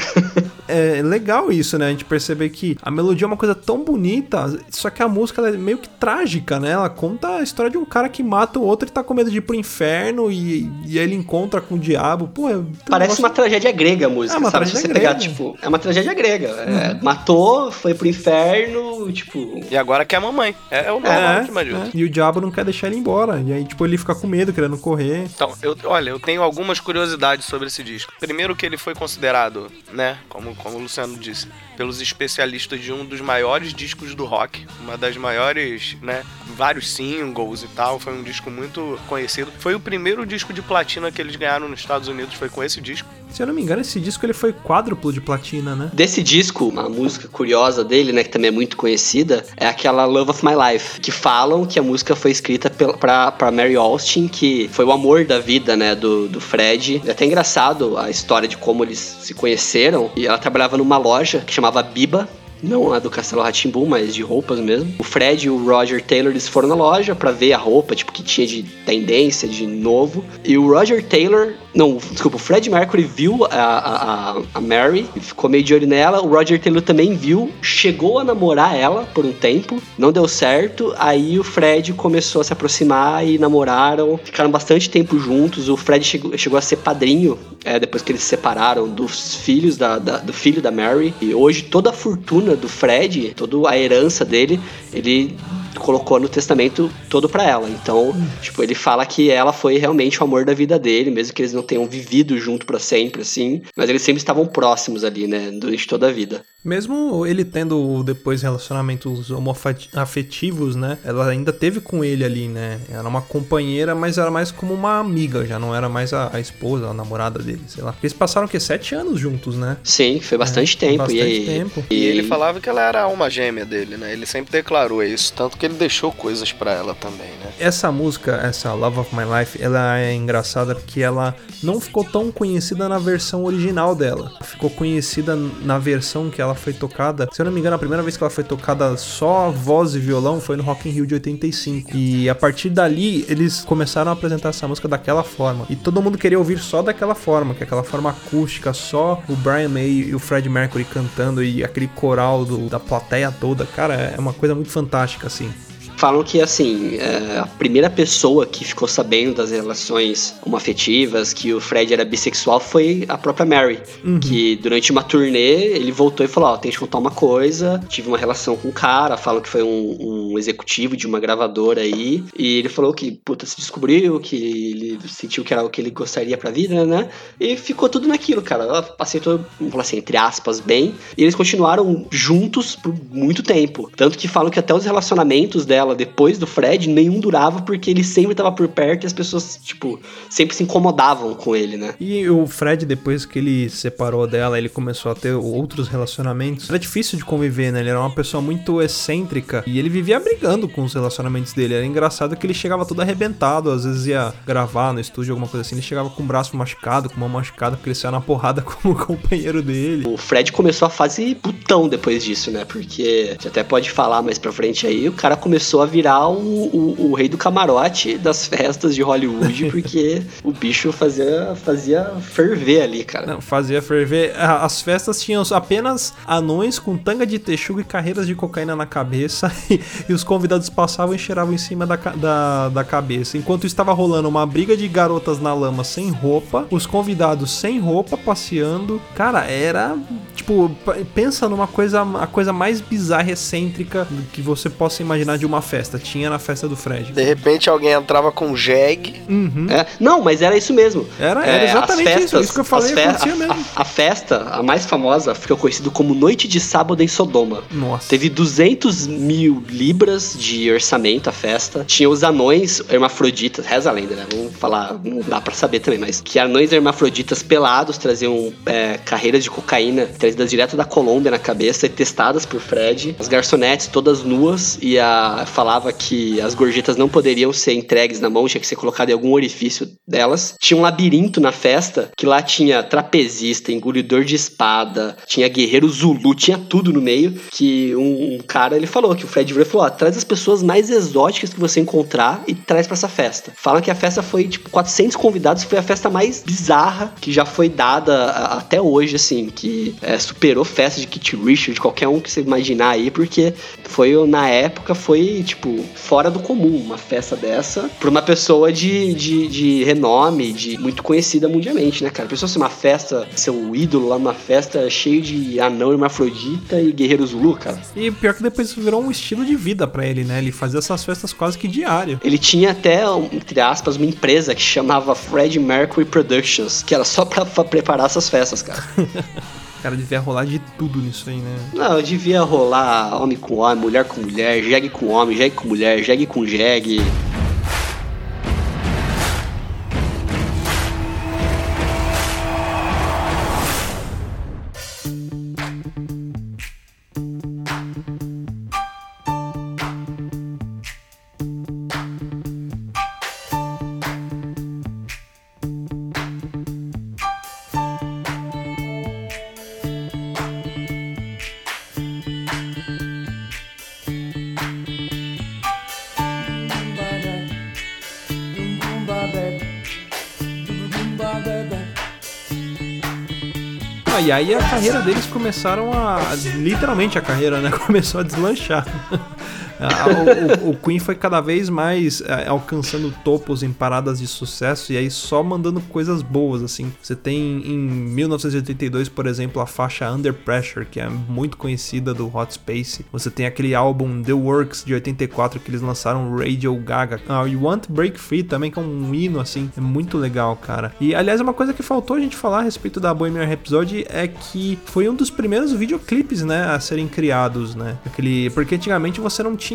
é legal isso, né? A gente perceber que a melodia é uma coisa tão bonita, só que a música ela é meio que trágica, né? Ela conta a história de um cara que mata o outro e tá com medo de ir pro inferno e, e aí ele encontra com o diabo. Pô, é um Parece negócio- uma tragédia grega a música, É uma sabe? Se tragédia você pegar, grega. Uhum. tipo, é uma tragédia grega. É, matou, foi pro inferno, tipo. E agora que é a mamãe. É, é o normal É, de é. E o diabo não quer deixar ele embora. E aí, tipo, ele fica com medo, querendo correr. Então, eu, olha, eu tenho algumas curiosidades sobre esse disco. Primeiro que ele foi considerado, né, como, como o Luciano disse, pelos especialistas de um dos maiores discos do rock, uma das maiores, né, vários singles e tal, foi um disco muito conhecido. Foi o primeiro disco de platina que eles ganharam nos Estados Unidos, foi com esse disco. Se eu não me engano, esse disco ele foi quádruplo de platina, né? Desse disco, uma música curiosa dele, né, que também é muito conhecida, é aquela Love of My Life, que falam que a música foi escrita pra Mary Austin, que foi o amor da vida, né, do, do Fred. É até engraçado a história de como eles se conheceram. E ela trabalhava numa loja que chamava Biba, não a do Castelo Ratimbu, mas de roupas mesmo. O Fred e o Roger Taylor eles foram na loja pra ver a roupa, tipo, que tinha de tendência, de novo. E o Roger Taylor, não, desculpa, o Fred Mercury viu a, a, a- Mary, ficou meio de olho nela. O Roger Taylor também viu, chegou a namorar ela por um tempo, não deu certo. Aí o Fred começou a se aproximar e namoraram, ficaram bastante tempo juntos. O Fred chegou, chegou a ser padrinho é, depois que eles se separaram dos filhos da, da- do filho da Mary. E hoje toda a fortuna do Fred, toda a herança dele, ele colocou no testamento todo pra ela. Então, tipo, ele fala que ela foi realmente o amor da vida dele, mesmo que eles não tenham vivido junto pra sempre, assim. Mas eles sempre estavam próximos ali, né, durante toda a vida. Mesmo ele tendo depois relacionamentos homoafetivos, né? Ela ainda teve com ele ali, né? Era uma companheira, mas era mais como uma amiga, já não era mais a, a esposa, a namorada dele, sei lá. Eles passaram o quê? Sete anos juntos, né? Sim, foi bastante tempo. bastante e tempo. E ele falava que ela era a alma gêmea dele, né? Ele sempre declarou isso, tanto que ele deixou coisas pra ela também, né? Essa música, essa Love of My Life, ela é engraçada porque ela não ficou tão conhecida na versão original dela. Ficou conhecida na versão que ela foi tocada. Se eu não me engano, a primeira vez que ela foi tocada só voz e violão foi no Rock in Rio de 85. E a partir dali, eles começaram a apresentar essa música daquela forma. E todo mundo queria ouvir só daquela forma, que é aquela forma acústica, só o Brian May e o Fred Mercury cantando e aquele coral do- da plateia toda. Cara, é uma coisa muito fantástica, assim. Falam que, assim, é, a primeira pessoa que ficou sabendo das relações homoafetivas, que o Fred era bissexual, foi a própria Mary. Que durante uma turnê, ele voltou e falou: Ó, tem que contar uma coisa. Tive uma relação com um cara, falam que foi um, um executivo de uma gravadora aí. E ele falou que, puta, se descobriu, que ele sentiu que era o que ele gostaria pra vida, né? E ficou tudo naquilo, cara. Ela aceitou, vamos falar assim, entre aspas, bem. E eles continuaram juntos por muito tempo. Tanto que falam que até os relacionamentos dela depois do Fred, nenhum durava porque ele sempre tava por perto e as pessoas, tipo, sempre se incomodavam com ele, né? E o Fred, depois que ele se separou dela, ele começou a ter outros relacionamentos. Era difícil de conviver, né? Ele era uma pessoa muito excêntrica e ele vivia brigando com os relacionamentos dele. Era engraçado que ele chegava todo arrebentado, às vezes ia gravar no estúdio, alguma coisa assim. Ele chegava com o braço machucado, com uma machucada, porque ele saiu na porrada com o companheiro dele. O Fred começou a fase putão depois disso, né? Porque você até pode falar mais pra frente aí, o cara começou a virar o, o, o rei do camarote das festas de Hollywood, porque o bicho fazia, fazia ferver ali, cara. Não, fazia ferver. As festas tinham apenas anões com tanga de texugo e carreiras de cocaína na cabeça. E, e os convidados passavam e cheiravam em cima da, da, da cabeça. Enquanto estava rolando uma briga de garotas na lama sem roupa, os convidados sem roupa passeando. Cara, era. Tipo, pensa numa coisa, a coisa mais bizarra excêntrica que você possa imaginar de uma festa. Tinha na festa do Fred. De repente alguém entrava com jegue. É, não, mas era isso mesmo. Era- era É, exatamente as isso, isso que eu falei, acontecia mesmo. A, a festa, a mais famosa, ficou conhecida como Noite de Sábado em Sodoma. Nossa. Teve 200 mil libras de orçamento a festa. Tinha os anões hermafroditas, reza a lenda, né? Vamos falar, não dá pra saber também, mas que anões hermafroditas pelados traziam é, carreiras de cocaína trazidas direto da Colômbia na cabeça e testadas por Fred. As garçonetes todas nuas e a, falava que as gorjetas não poderiam ser entregues na mão, tinha que ser colocado em algum orifício delas. Tinha um labirinto na festa que lá tinha trapezista, engolidor de espada, tinha guerreiro Zulu, tinha tudo no meio. Que um, um cara ele falou que o Fred e falou: ó, traz as pessoas mais exóticas que você encontrar e traz pra essa festa. Fala que a festa foi tipo 400 convidados, foi a festa mais bizarra que já foi dada a- até hoje, assim, que é, superou festa de Kit Richard, qualquer um que você imaginar aí, porque foi na época foi tipo fora do comum uma festa dessa pra uma pessoa de, de, de renome, de muito conhecida mundialmente, né, cara? A pessoa ser uma festa, seu ídolo lá numa festa cheio de anão hermafrodita e guerreiro Zulu, cara. E pior que depois isso virou um estilo de vida pra ele, né? Ele fazia essas festas quase que diário. Ele tinha até, um, entre aspas, uma empresa que chamava Fred Mercury Productions, que era só pra, pra preparar essas festas, cara. Cara, devia rolar de tudo nisso aí, né? Não, devia rolar homem com homem, mulher com mulher, jegue com homem, jegue com mulher, jegue com jegue. Ah, e aí a carreira deles começaram a. Literalmente a carreira, né? Começou a deslanchar. Ah, o, o- Queen foi cada vez mais é, alcançando topos em paradas de sucesso e aí só mandando coisas boas, assim. Você tem em 1982, por exemplo, a faixa Under Pressure, que é muito conhecida do Hot Space. Você tem aquele álbum The Works de 84 que eles lançaram Radio Gaga. Ah, You Want Break Free também, que é um hino, assim. É muito legal, cara. E aliás, uma coisa que faltou a gente falar a respeito da Bohemian Rhapsody é que foi um dos primeiros videoclipes, né, a serem criados, né? Aquele, porque antigamente você não tinha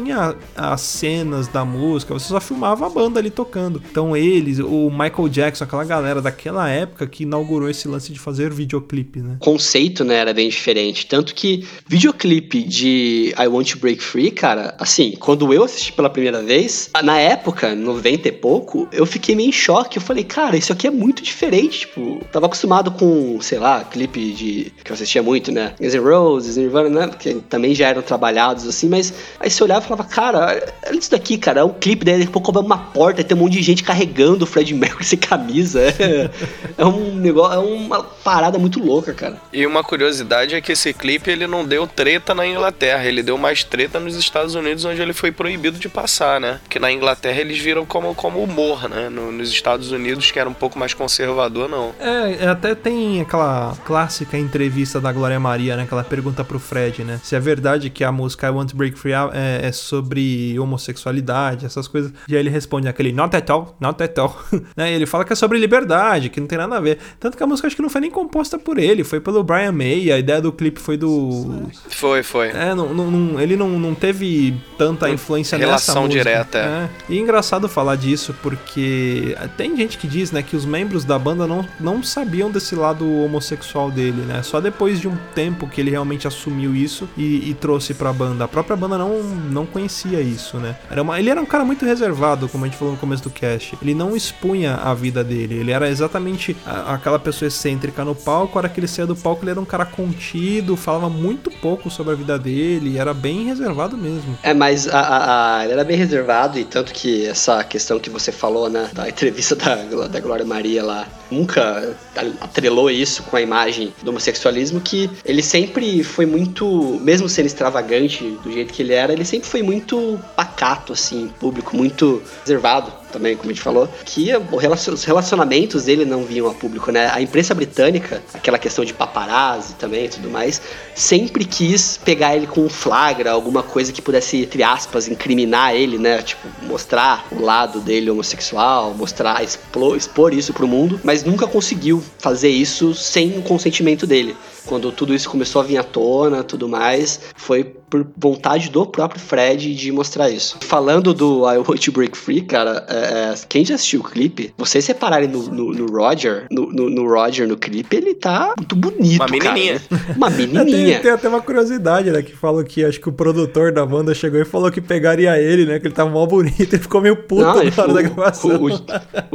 as cenas da música, você só filmava a banda ali tocando. Então eles, o Michael Jackson, aquela galera daquela época que inaugurou esse lance de fazer videoclipe, né? O conceito, né, era bem diferente. Tanto que videoclipe de I Want to Break Free, cara, assim, quando eu assisti pela primeira vez, na época, 90 e pouco, eu fiquei meio em choque. Eu falei, cara, isso aqui é muito diferente. Tipo, tava acostumado com, sei lá, clipe de. que eu assistia muito, né? Guns N' Roses, Nirvana, né? Que também já eram trabalhados assim, mas aí você olhava falava, cara, olha isso daqui, cara. É um clipe daí, daqui a pouco cobre uma porta e tem um monte de gente carregando o Fred Mercury sem camisa. É, é um negócio, é uma parada muito louca, cara. E uma curiosidade é que esse clipe ele não deu treta na Inglaterra, ele deu mais treta nos Estados Unidos, onde ele foi proibido de passar, né? Porque na Inglaterra eles viram como, como humor, né? No- nos Estados Unidos, que era um pouco mais conservador, não. É, até tem aquela clássica entrevista da Glória Maria, né? Que ela pergunta pro Fred, né? Se é verdade que a música I Want to Break Free é, é sobre homossexualidade, essas coisas. E aí ele responde aquele not at all, not at all. né? E ele fala que é sobre liberdade, que não tem nada a ver. Tanto que a música acho que não foi nem composta por ele, foi pelo Brian May. A ideia do clipe foi do. Foi, foi. É, não, não- não- ele não, não teve tanta influência nessa Relação música. direta, é. É. E é engraçado falar disso porque tem gente que diz, né, que os membros da banda não, não sabiam desse lado homossexual dele, né? Só depois de um tempo que ele realmente assumiu isso e, e trouxe pra banda. A própria banda não, não conhecia isso, né? Era uma- ele era um cara muito reservado, como a gente falou no começo do cast. Ele não expunha a vida dele. Ele era exatamente a- aquela pessoa excêntrica no palco. A hora que ele saía do palco, ele era um cara contido, falava muito pouco sobre a vida dele, era bem reservado mesmo. É, mas a, a- a- ele era bem reservado e tanto que essa questão que você falou, né, da entrevista da, da Glória Maria lá, nunca atrelou isso com a imagem do homossexualismo, que ele sempre foi muito, mesmo sendo extravagante do jeito que ele era, ele sempre foi muito pacato, assim, público, muito reservado também, como a gente falou, que os relacionamentos dele não vinham a público, né? A imprensa britânica, aquela questão de paparazzi também e tudo mais, sempre quis pegar ele com um flagra, alguma coisa que pudesse, entre aspas, incriminar ele, né? Tipo, mostrar o lado dele homossexual, mostrar, expor, expor isso pro mundo, mas nunca conseguiu fazer isso sem o consentimento dele. Quando tudo isso começou a vir à tona, tudo mais, foi por vontade do próprio Fred de mostrar isso. Falando do I Want to Break Free, cara, é, é, quem já assistiu o clipe, vocês separarem no, no, no Roger, no, no, no Roger no clipe, ele tá muito bonito, Uma menininha. cara. Uma Tem, menininha. tem até uma curiosidade, né? Que falou que acho que o produtor da banda chegou e falou que pegaria ele, né? Que ele tava mó bonito, ele ficou meio puto Não, na hora falou- da gravação. o, o-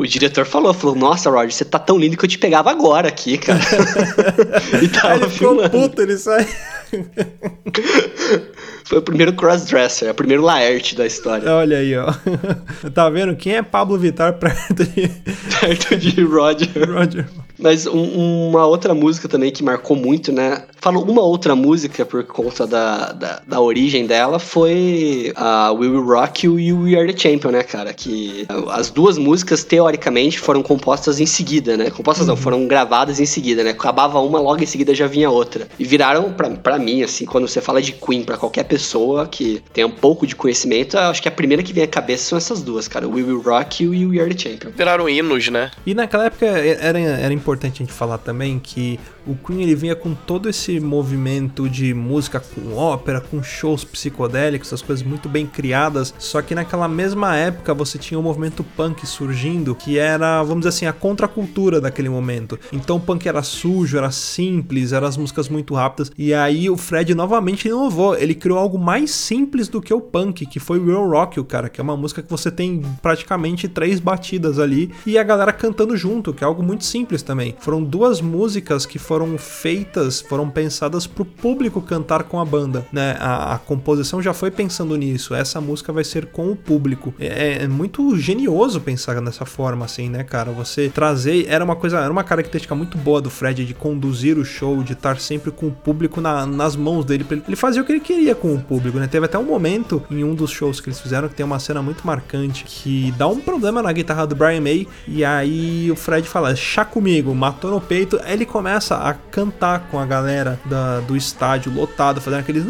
o diretor falou, falou, nossa, Roger, você tá tão lindo que eu te pegava agora aqui, cara. e Aí tava ele ficou filmando. puto, ele sai. Foi o primeiro crossdresser, é o primeiro Laerte da história. Olha aí, ó. Tá vendo? Quem é Pablo Vittar perto de Perto de Roger. Roger? Mas um- uma outra música também que marcou muito, né? Falo uma outra música por conta da, da, da origem dela foi a We Will Rock You e We Are The Champion, né, cara? Que as duas músicas, teoricamente, foram compostas em seguida, né? Compostas não, foram gravadas em seguida, né? Acabava uma, logo em seguida já vinha outra. E viraram, pra, pra mim, assim, quando você fala de Queen pra qualquer pessoa que tenha um pouco de conhecimento, eu acho que a primeira que vem à cabeça são essas duas, cara. We Will Rock You e We Are The Champion. Viraram hinos, né? E naquela época era, era importante a gente falar também que o Queen ele vinha com todo esse movimento de música com ópera, com shows psicodélicos, essas coisas muito bem criadas. Só que naquela mesma época você tinha o movimento punk surgindo, que era, vamos dizer assim, a contracultura daquele momento. Então o punk era sujo, era simples, eram as músicas muito rápidas. E aí o Fred novamente inovou. Ele criou algo mais simples do que o punk, que foi o Will Rock, You, cara, que é uma música que você tem praticamente três batidas ali e a galera cantando junto, que é algo muito simples também. Foram duas músicas que foram feitas, foram pensadas pro público cantar com a banda, né? A, a composição já foi pensando nisso. Essa música vai ser com o público. É, é muito genioso pensar dessa forma, assim, né, cara? Você trazer era uma coisa, era uma característica muito boa do Fred de conduzir o show, de estar sempre com o público na- nas mãos dele. ele fazia o que ele queria com o público, né? Teve até um momento em um dos shows que eles fizeram que tem uma cena muito marcante que dá um problema na guitarra do Brian May e aí o Fred fala, chá comigo, matou no peito. Aí ele começa a cantar com a galera da- do estádio lotado, fazendo aqueles.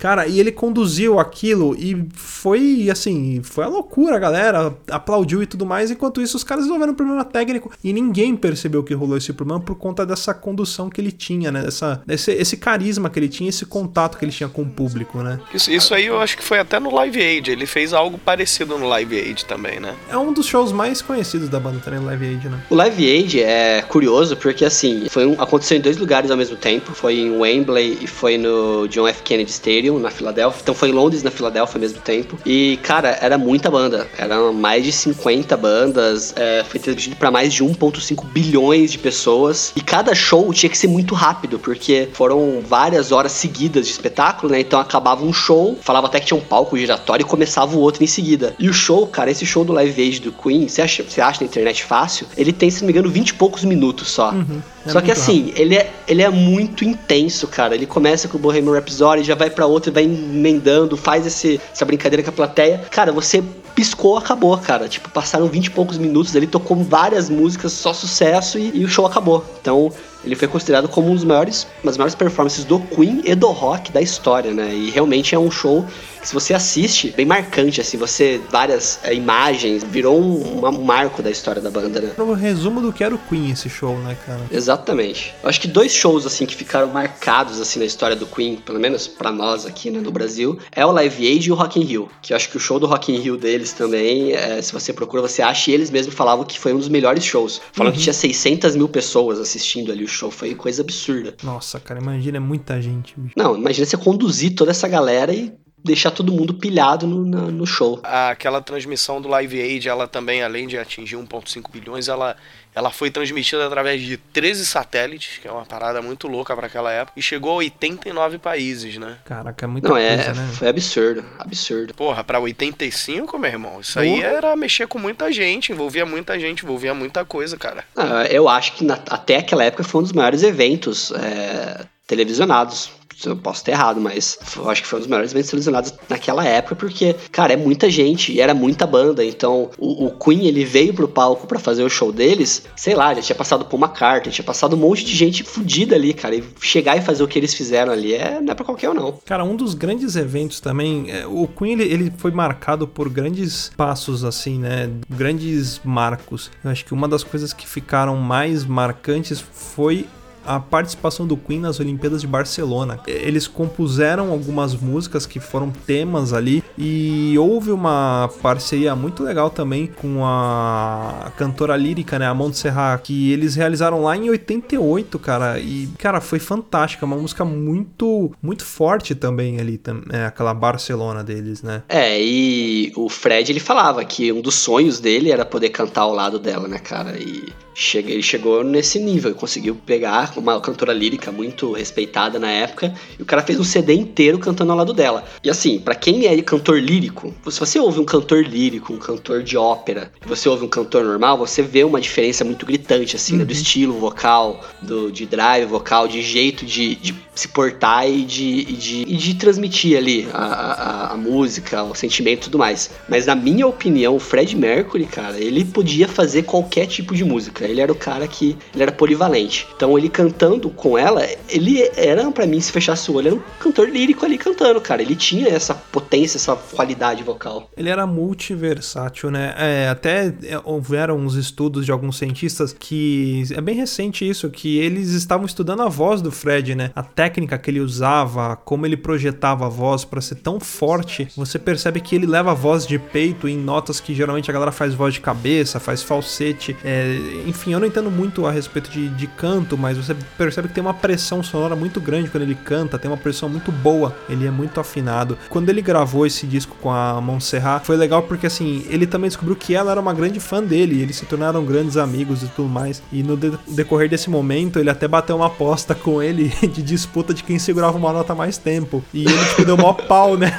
Cara, e ele conduziu aquilo e foi assim, foi a loucura, a galera aplaudiu e tudo mais. Enquanto isso, os caras resolveram um problema técnico e ninguém percebeu que rolou esse problema por conta dessa condução que ele tinha, né? Essa, esse, esse carisma que ele tinha, esse contato que ele tinha com o público, né? Isso, isso aí eu acho que foi até no Live Aid. Ele fez algo parecido no Live Aid também, né? É um dos shows mais conhecidos da banda também, Live Aid, né? O Live Aid é curioso porque, assim, foi um- aconteceu em dois lugares ao mesmo tempo. Foi em Wembley e foi foi no John F. Kennedy Stadium, na Filadélfia. Então foi em Londres, na Filadélfia ao mesmo tempo. E, cara, era muita banda. Eram mais de 50 bandas. É, foi transmitido para mais de 1,5 bilhões de pessoas. E cada show tinha que ser muito rápido, porque foram várias horas seguidas de espetáculo, né? Então acabava um show, falava até que tinha um palco giratório e começava o outro em seguida. E o show, cara, esse show do Live Aid do Queen, você acha, você acha na internet fácil? Ele tem, se não me engano, 20 e poucos minutos só. Uhum. É Só que assim, ele é, ele é muito intenso, cara. Ele começa com o Bohemian Rhapsody, já vai pra outra, vai emendando, faz esse, essa brincadeira com a plateia. Cara, você piscou, acabou, cara. Tipo, passaram 20 e poucos minutos, ele tocou várias músicas, só sucesso e, e o show acabou. Então, ele foi considerado como um dos maiores, das maiores performances do Queen e do rock da história, né? E realmente é um show que se você assiste, bem marcante, assim, você, várias é, imagens, virou um, um marco da história da banda, né? O resumo do que era o Queen esse show, né, cara? Exatamente. Eu acho que dois shows assim que ficaram marcados assim na história do Queen, pelo menos pra nós aqui né, no Brasil, é o Live Aid e o Rock in Rio. Que eu acho que o show do Rock in Rio deles também, é, se você procura, você acha, e eles mesmos falavam que foi um dos melhores shows. Falaram que tinha 600 mil pessoas assistindo ali o show, foi coisa absurda. Nossa, cara, imagina, é muita gente, bicho. Não, imagina você conduzir toda essa galera e deixar todo mundo pilhado no, na- no show. Aquela transmissão do Live Aid, ela também, além de atingir 1.5 bilhões, ela, ela foi transmitida através de 13 satélites, que é uma parada muito louca pra aquela época, e chegou a 89 países, né? Caraca, é muita Não, coisa, é, né? foi absurdo, absurdo. Porra, pra 85, meu irmão, isso aí Porra. era mexer com muita gente, envolvia muita gente, envolvia muita coisa, cara. Ah, eu acho que na- até aquela época foi um dos maiores eventos é, televisionados. Eu posso estar errado, mas eu acho que foi um dos maiores eventos televisionados naquela época, porque, cara, é muita gente e era muita banda. Então, o, o Queen, ele veio pro palco pra fazer o show deles, sei lá, já tinha passado por uma carta, tinha passado um monte de gente fudida ali, cara. E chegar e fazer o que eles fizeram ali é, não é pra qualquer um, não. Cara, um dos grandes eventos também, é, o Queen ele, ele foi marcado por grandes passos assim, né? Grandes marcos. Eu acho que uma das coisas que ficaram mais marcantes foi a participação do Queen nas Olimpíadas de Barcelona. Eles compuseram algumas músicas que foram temas ali e houve uma parceria muito legal também com a cantora lírica, né, a Montserrat, que eles realizaram lá em 88, cara, e cara, foi fantástica, uma música muito muito forte também ali, é, aquela Barcelona deles, né? É, e o Fred ele falava que um dos sonhos dele era poder cantar ao lado dela, né, cara? E chega, ele chegou nesse nível, conseguiu pegar uma cantora lírica muito respeitada na época, e o cara fez um CD inteiro cantando ao lado dela. E assim, pra quem é cantor lírico, se você ouve um cantor lírico, um cantor de ópera, e você ouve um cantor normal, você vê uma diferença muito gritante, assim, né, do estilo vocal, do, de drive vocal, de jeito de, de se portar e de, de, de transmitir ali a, a, a música, o sentimento e tudo mais. Mas na minha opinião, o Fred Mercury, cara, ele podia fazer qualquer tipo de música. Ele era o cara que ele era polivalente. Então ele cantando com ela, ele era pra mim se fechasse o olho, era um cantor lírico ali cantando, cara. Ele tinha essa potência, essa qualidade vocal. Ele era multiversátil, né? É, até é, houveram uns estudos de alguns cientistas que é bem recente isso, que eles estavam estudando a voz do Fred, né? A técnica que ele usava, como ele projetava a voz pra ser tão forte. Você percebe que ele leva a voz de peito em notas que geralmente a galera faz voz de cabeça, faz falsete. É, enfim, eu não entendo muito a respeito de, de canto, mas você percebe que tem uma pressão sonora muito grande quando ele canta, tem uma pressão muito boa, ele é muito afinado. Quando ele gravou esse disco com a Montserrat, foi legal porque assim, ele também descobriu que ela era uma grande fã dele, eles se tornaram grandes amigos e tudo mais. E no de- decorrer desse momento, ele até bateu uma aposta com ele de disputa de quem segurava uma nota mais tempo. E ele tipo, deu mó pau, né?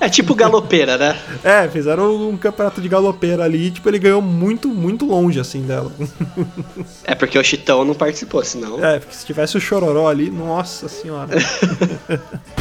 É tipo galopeira, né? É, fizeram um campeonato de galopeira ali, e, tipo, ele ganhou muito, muito longe assim dela. É porque o Chitão não participou, senão. É, porque se tivesse o Chororó ali, nossa senhora.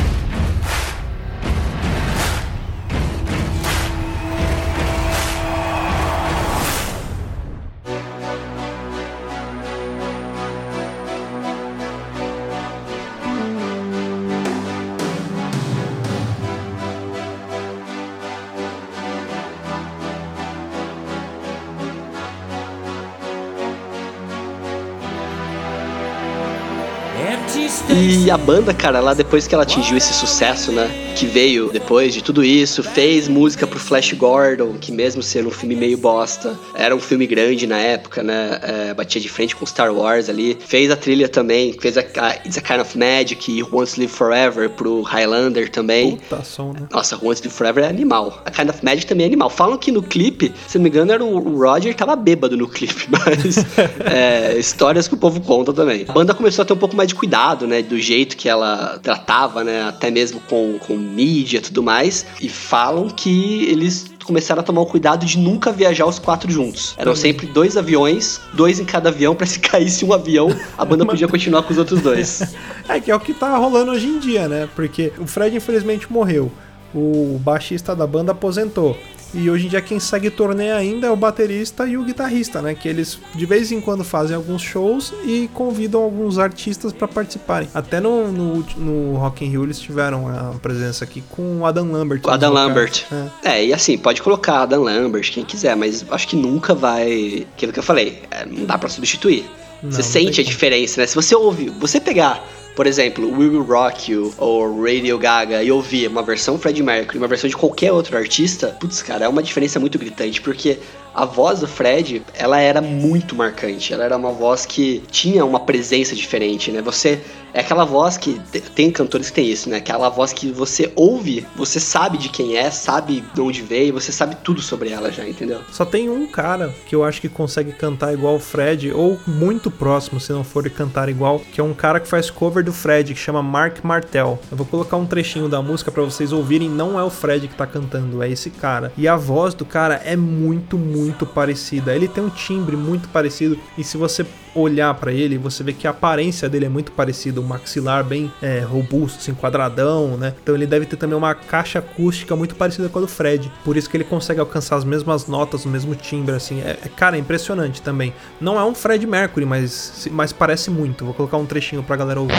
A banda, cara, lá depois que ela atingiu esse sucesso, né? Que veio depois de tudo isso, fez música pro Flash Gordon, que mesmo sendo um filme meio bosta, era um filme grande na época, né? É, batia de frente com Star Wars ali. Fez a trilha também, fez a, a It's a Kind of Magic e Wants to Live Forever pro Highlander também. Puta som, né? Nossa, Wants to Live Forever é animal. A Kind of Magic também é animal. Falam que no clipe, se não me engano, era o o Roger tava bêbado no clipe, mas é, histórias que o povo conta também. A banda começou a ter um pouco mais de cuidado, né? Do jeito que ela tratava, né? Até mesmo com, com mídia e tudo mais. E falam que eles começaram a tomar o cuidado de nunca viajar os quatro juntos. Eram sempre dois aviões, dois em cada avião, pra se caísse um avião, a banda podia continuar com os outros dois. É que é o que tá rolando hoje em dia, né? Porque o Fred infelizmente morreu. O baixista da banda aposentou. E hoje em dia quem segue turnê ainda é o baterista e o guitarrista, né? Que eles de vez em quando fazem alguns shows e convidam alguns artistas para participarem. Até no, no, no Rock in Rio eles tiveram a presença aqui com o Adam Lambert. O Adam no vocal. Lambert. É. É, e assim, pode colocar Adam Lambert, quem quiser, mas acho que nunca vai. Aquilo que eu falei, é, não dá pra substituir. Não, você não sente a diferença, né? Se você ouve, você pegar, por exemplo, We Will Rock You ou Radio Gaga e ouvir uma versão Fred Mercury, uma versão de qualquer outro artista, putz, cara, é uma diferença muito gritante, porque a voz do Fred, ela era muito marcante. Ela era uma voz que tinha uma presença diferente, né? Você é aquela voz que te- tem cantores que tem isso, né? Aquela voz que você ouve, você sabe de quem é, sabe de onde veio, você sabe tudo sobre ela já, entendeu? Só tem um cara que eu acho que consegue cantar igual o Fred, ou muito próximo, se não for cantar igual, que é um cara que faz cover do Fred, que chama Mark Martel. Eu vou colocar um trechinho da música pra vocês ouvirem, não é o Fred que tá cantando, é esse cara. E a voz do cara é muito, muito parecida. Ele tem um timbre muito parecido, e se você olhar pra ele, você vê que a aparência dele é muito parecida, o maxilar bem é, robusto, assim, quadradão, né? Então ele deve ter também uma caixa acústica muito parecida com a do Fred. Por isso que ele consegue alcançar as mesmas notas, o mesmo timbre, assim. É, é- cara, é impressionante também. Não é um Fred Mercury, mas, mas parece muito. Vou colocar um trechinho pra galera ouvir.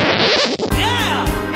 I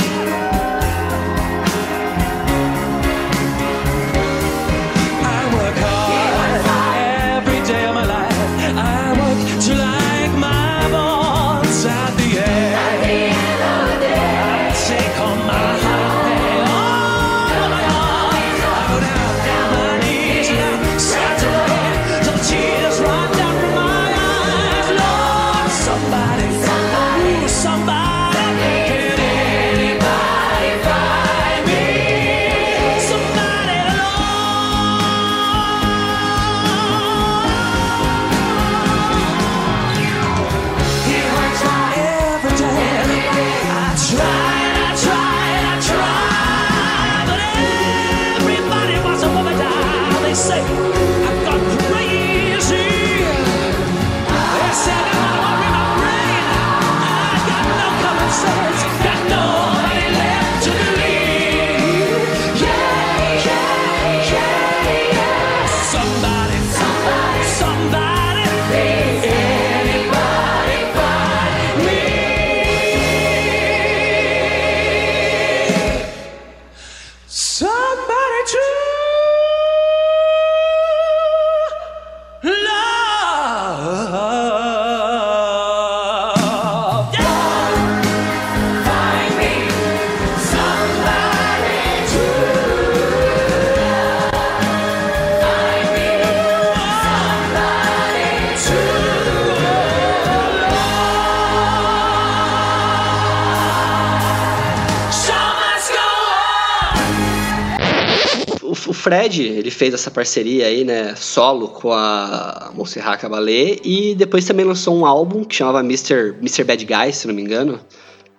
o Fred, ele fez essa parceria aí, né, solo com a Montserrat Caballé e depois também lançou um álbum que chamava Mr. Mr. Bad Guy, se não me engano.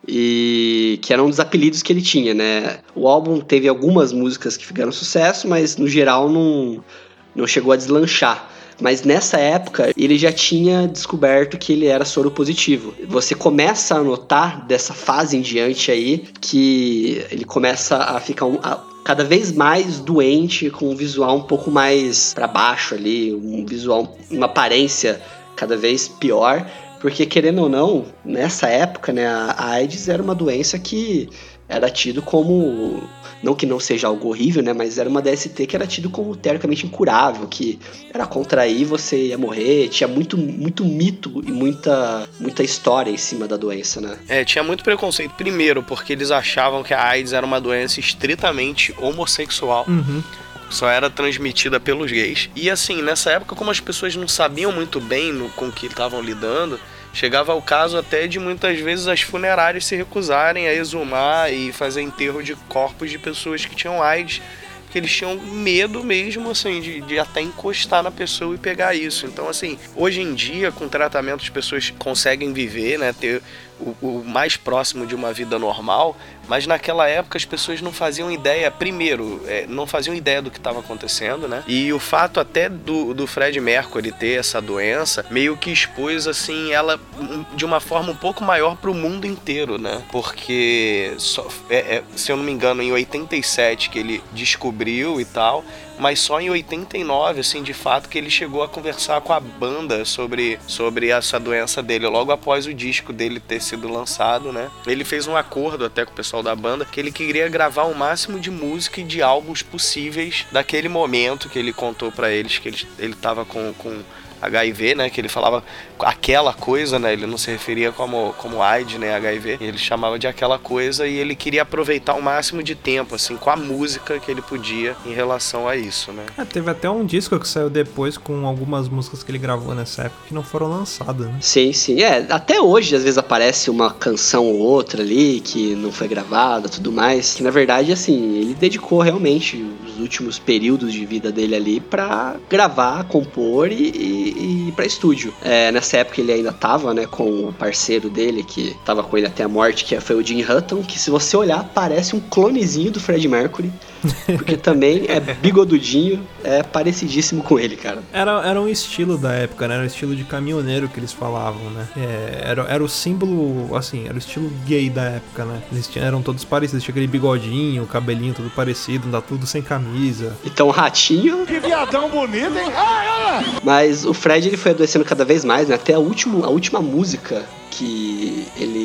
E que era um dos apelidos que ele tinha, né? O álbum teve algumas músicas que fizeram sucesso, mas no geral não, não chegou a deslanchar. Mas nessa época ele já tinha descoberto que ele era soro positivo. Você começa a notar dessa fase em diante aí que ele começa a ficar um, a- cada vez mais doente, com um visual um pouco mais pra baixo ali, um visual, uma aparência cada vez pior. Porque, querendo ou não, nessa época, né, a AIDS era uma doença que era tido como. Não que não seja algo horrível, né? Mas era uma DST que era tido como teoricamente incurável, que era contrair, você ia morrer. Tinha muito, muito mito e muita, muita história em cima da doença, né? É, tinha muito preconceito. Primeiro, porque eles achavam que a AIDS era uma doença estritamente homossexual. Uhum. Só era transmitida pelos gays. E assim, nessa época, como as pessoas não sabiam muito bem no, com o que estavam lidando, chegava ao caso até de muitas vezes as funerárias se recusarem a exumar e fazer enterro de corpos de pessoas que tinham AIDS. Porque eles tinham medo mesmo, assim, de, de até encostar na pessoa e pegar isso. Então, assim, hoje em dia, com tratamento, as pessoas conseguem viver, né? Ter o, o mais próximo de uma vida normal, mas naquela época as pessoas não faziam ideia, primeiro, é, não faziam ideia do que estava acontecendo, né? E o fato até do, do Fred Mercury ter essa doença meio que expôs assim ela de uma forma um pouco maior para o mundo inteiro, né? Porque só, é- é, se eu não me engano em 87 que ele descobriu e tal, mas só em 89, assim, de fato, que ele chegou a conversar com a banda sobre, sobre essa doença dele, logo após o disco dele ter sido lançado, né? Ele fez um acordo até com o pessoal da banda que ele queria gravar o máximo de música e de álbuns possíveis daquele momento que ele contou pra eles que ele, ele tava com, com HIV, né? Que ele falava aquela coisa, né? Ele não se referia como, como AIDS, né? HIV. Ele chamava de aquela coisa e ele queria aproveitar o máximo de tempo, assim, com a música que ele podia em relação a isso, né? É, teve até um disco que saiu depois com algumas músicas que ele gravou nessa época que não foram lançadas, né? Sim, sim. É, até hoje às vezes aparece uma canção ou outra ali que não foi gravada, tudo mais. Que na verdade, assim, ele dedicou realmente os últimos períodos de vida dele ali pra gravar, compor e, e, e pra estúdio. É, nessa época ele ainda tava, né, com o parceiro dele que tava com ele até a morte, que foi o Jim Hutton, que se você olhar parece um clonezinho do Fred Mercury. Porque também é bigodudinho, é parecidíssimo com ele, cara. Era, era um estilo da época, né? Era o estilo de caminhoneiro que eles falavam, né? É, era, era o símbolo, assim, era o estilo gay da época, né? Eles tinham- eram todos parecidos, tinha aquele bigodinho, o cabelinho tudo parecido, andar tudo sem camisa. Então o ratinho Que viadão bonito, hein? Olha! Mas o Fred ele foi adoecendo cada vez mais, né? Até a última, a última música que ele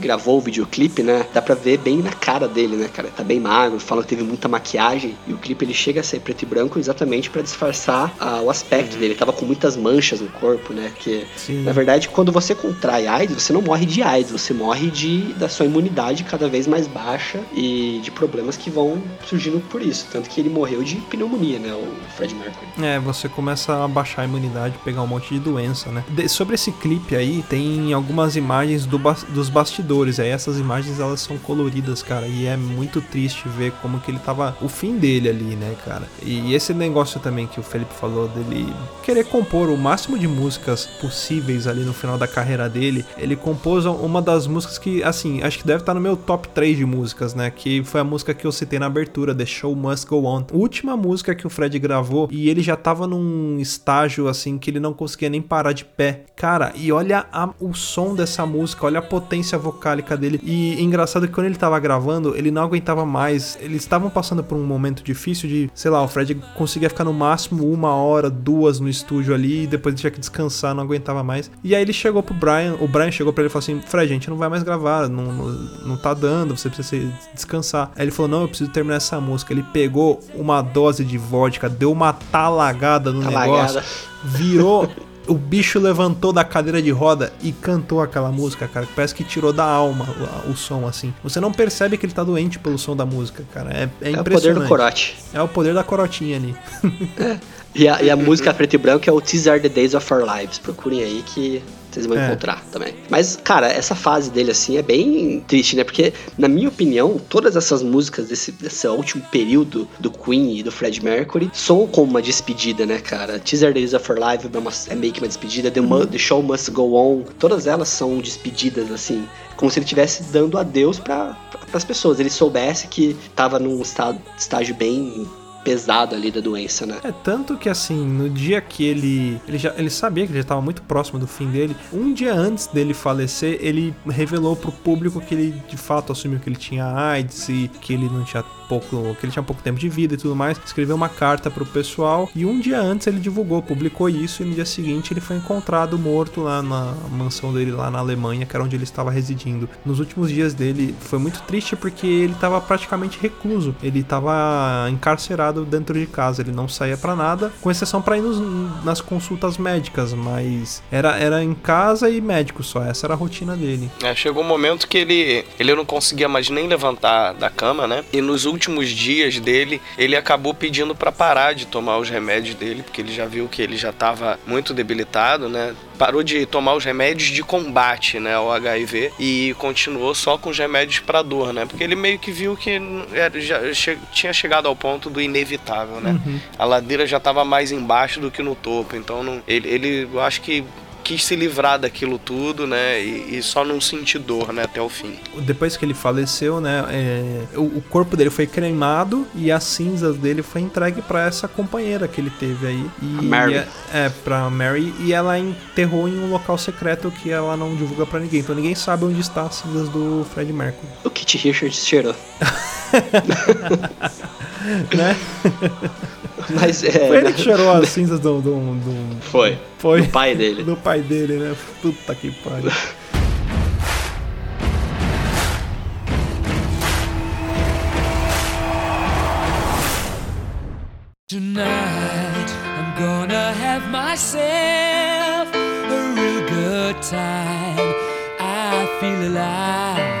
gravou o videoclipe, né? Dá pra ver bem na cara dele, né, cara? Tá bem magro, fala que teve muita maquiagem. E o clipe ele chega a ser preto e branco exatamente pra disfarçar ah, o aspecto dele. Ele tava com muitas manchas no corpo, né? Que Sim. na verdade, quando você contrai AIDS, você não morre de AIDS, você morre de da sua imunidade cada vez mais baixa e de problemas que vão surgindo por isso. Tanto que ele morreu de pneumonia, né? O Fred Mercury. É, você começa a baixar a imunidade, pegar um monte de doença, né? De- sobre esse clipe aí, tem algumas imagens do dos bastidores. Aí essas imagens elas são coloridas, cara, e é muito triste ver como que ele tava o fim dele ali, né, cara? E esse negócio também que o Felipe falou dele querer compor o máximo de músicas possíveis ali no final da carreira dele. Ele compôs uma das músicas que, assim, acho que deve estar no meu top 3 de músicas, né? Que foi a música que eu citei na abertura, The Show Must Go On. Última música que o Fred gravou e ele já tava num estágio assim que ele não conseguia nem parar de pé. Cara, e olha a- o som dessa música, olha a potência vocálica dele. E engraçado que quando ele tava gravando, ele não aguentava mais. Eles estavam passando por um momento difícil de, sei lá, o Fred conseguia ficar no máximo uma hora, duas no estúdio ali e depois ele tinha que descansar, não aguentava mais. E aí ele chegou pro Brian, o Brian chegou pra ele e falou assim: Fred, a gente não vai mais gravar, não, não, não tá dando, você precisa se- descansar. Aí ele falou: Não, eu preciso terminar essa música. Ele pegou uma dose de vodka, deu uma talagada no Talagada. negócio, virou. O bicho levantou da cadeira de roda e cantou aquela música, cara. que Parece que tirou da alma o, o som, assim. Você não percebe que ele tá doente pelo som da música, cara. É, é É o poder impressionante. do corote. É o poder da corotinha ali. E a, e a música preto e branco é o These Are the Days of Our Lives. Procurem aí que vocês vão É. encontrar também. Mas, cara, essa fase dele, assim, é bem triste, né? Porque, na minha opinião, todas essas músicas desse, desse último período do Queen e do Fred Mercury soam como uma despedida, né, cara? The Days of Our Lives é, uma- é meio que uma despedida. The, Mu- the Show Must Go On. Todas elas são despedidas, assim. Como se ele estivesse dando adeus para as pessoas. Ele soubesse que tava num estado, estágio bem pesado ali da doença, né? É tanto que assim, no dia que ele. Ele, já, ele sabia que ele já estava muito próximo do fim dele. Um dia antes dele falecer, ele revelou pro público que ele de fato assumiu que ele tinha AIDS e que ele não tinha pouco. que ele tinha pouco tempo de vida e tudo mais. Escreveu uma carta pro pessoal. E um dia antes ele divulgou, publicou isso, e no dia seguinte ele foi encontrado morto lá na mansão dele lá na Alemanha, que era onde ele estava residindo. Nos últimos dias dele foi muito triste porque ele estava praticamente recluso. Ele estava encarcerado dentro de casa, ele não saía pra nada, com exceção para ir nos- nas consultas médicas, mas era, era em casa e médico só, essa era a rotina dele. É, chegou um momento que ele, ele não conseguia mais nem levantar da cama, né? E nos últimos dias dele, ele acabou pedindo pra parar de tomar os remédios dele, porque ele já viu que ele já tava muito debilitado, né? Parou de tomar os remédios de combate, né, ao HIV e continuou só com os remédios pra dor, né? Porque ele meio que viu que já che- tinha chegado ao ponto do inevitável, né? A ladeira já tava mais embaixo do que no topo, então não, ele, ele eu acho que quis se livrar daquilo tudo, né? E, e só não sentir dor, né? Até o fim. Depois que ele faleceu, né, é, o, o corpo dele foi cremado e as cinzas dele foi entregue pra essa companheira que ele teve aí. E A Mary. É, é, pra Mary. E ela enterrou em um local secreto que ela não divulga pra ninguém. Então ninguém sabe onde está as cinzas do Fred Mercury. O Kit Richards cheirou. Né? Mas é. Foi ele que cheirou as cinzas do. do, do Foi. foi. O pai dele. Do pai dele, né? Puta que pariu. Tonight I'm gonna have myself a real good time. I feel alive.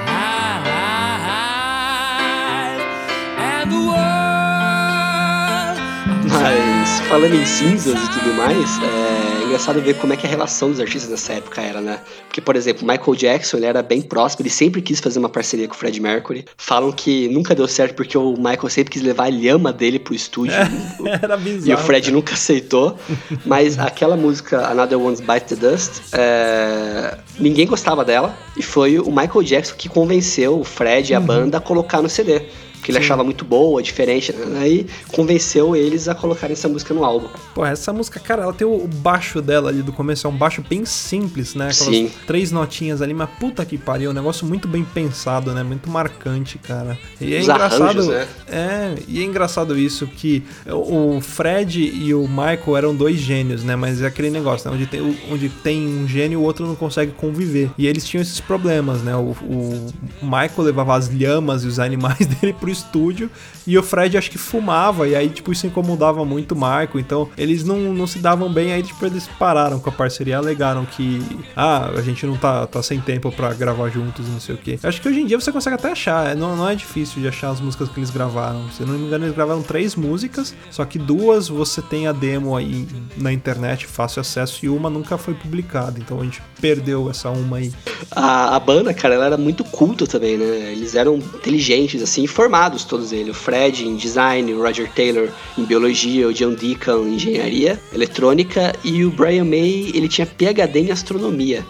Falando em cinzas e tudo mais, é engraçado ver como é que a relação dos artistas nessa época era, né? Porque, por exemplo, Michael Jackson, ele era bem próximo, ele sempre quis fazer uma parceria com o Fred Mercury. Falam que nunca deu certo porque o Michael sempre quis levar a lhama dele pro estúdio. Era bizarro. E o Fred nunca aceitou. Mas aquela música Another One's Bite the Dust, é, ninguém gostava dela. E foi o Michael Jackson que convenceu o Fred e a banda a colocar no CD. Porque ele achava muito boa, diferente. né? Aí convenceu eles a colocarem essa música no álbum. Pô, essa música, cara, ela tem o baixo dela ali do começo, é um baixo bem simples, né? Aquelas Sim. três notinhas ali, mas puta que pariu, um negócio muito bem pensado, né? Muito marcante, cara. E é Os engraçado. arranjos, né? É, e é engraçado isso, que o Fred e o Michael eram dois gênios, né? Mas é aquele negócio, né? Onde tem, onde tem um gênio, o outro não consegue conviver. E eles tinham esses problemas, né? O, o Michael levava as lhamas e os animais dele pro estúdio, e o Fred acho que fumava, e aí, tipo, isso incomodava muito o Michael. Então, eles não, não se davam bem, aí, tipo, eles pararam com a parceria, alegaram que, ah, a gente não tá, tá sem tempo pra gravar juntos, não sei o quê. Acho que hoje em dia você consegue até achar, é, não, não é difícil de achar as músicas que eles gravaram. Se não me engano, eles gravaram três músicas, só que duas você tem a demo aí na internet, fácil acesso, e uma nunca foi publicada. Então a gente perdeu essa uma aí. A, a banda, cara, ela era muito culta também, né? Eles eram inteligentes, assim, formados todos eles. O Fred em design, o Roger Taylor em biologia, o John Deacon em engenharia eletrônica e o Brian May, ele tinha PhD em astronomia.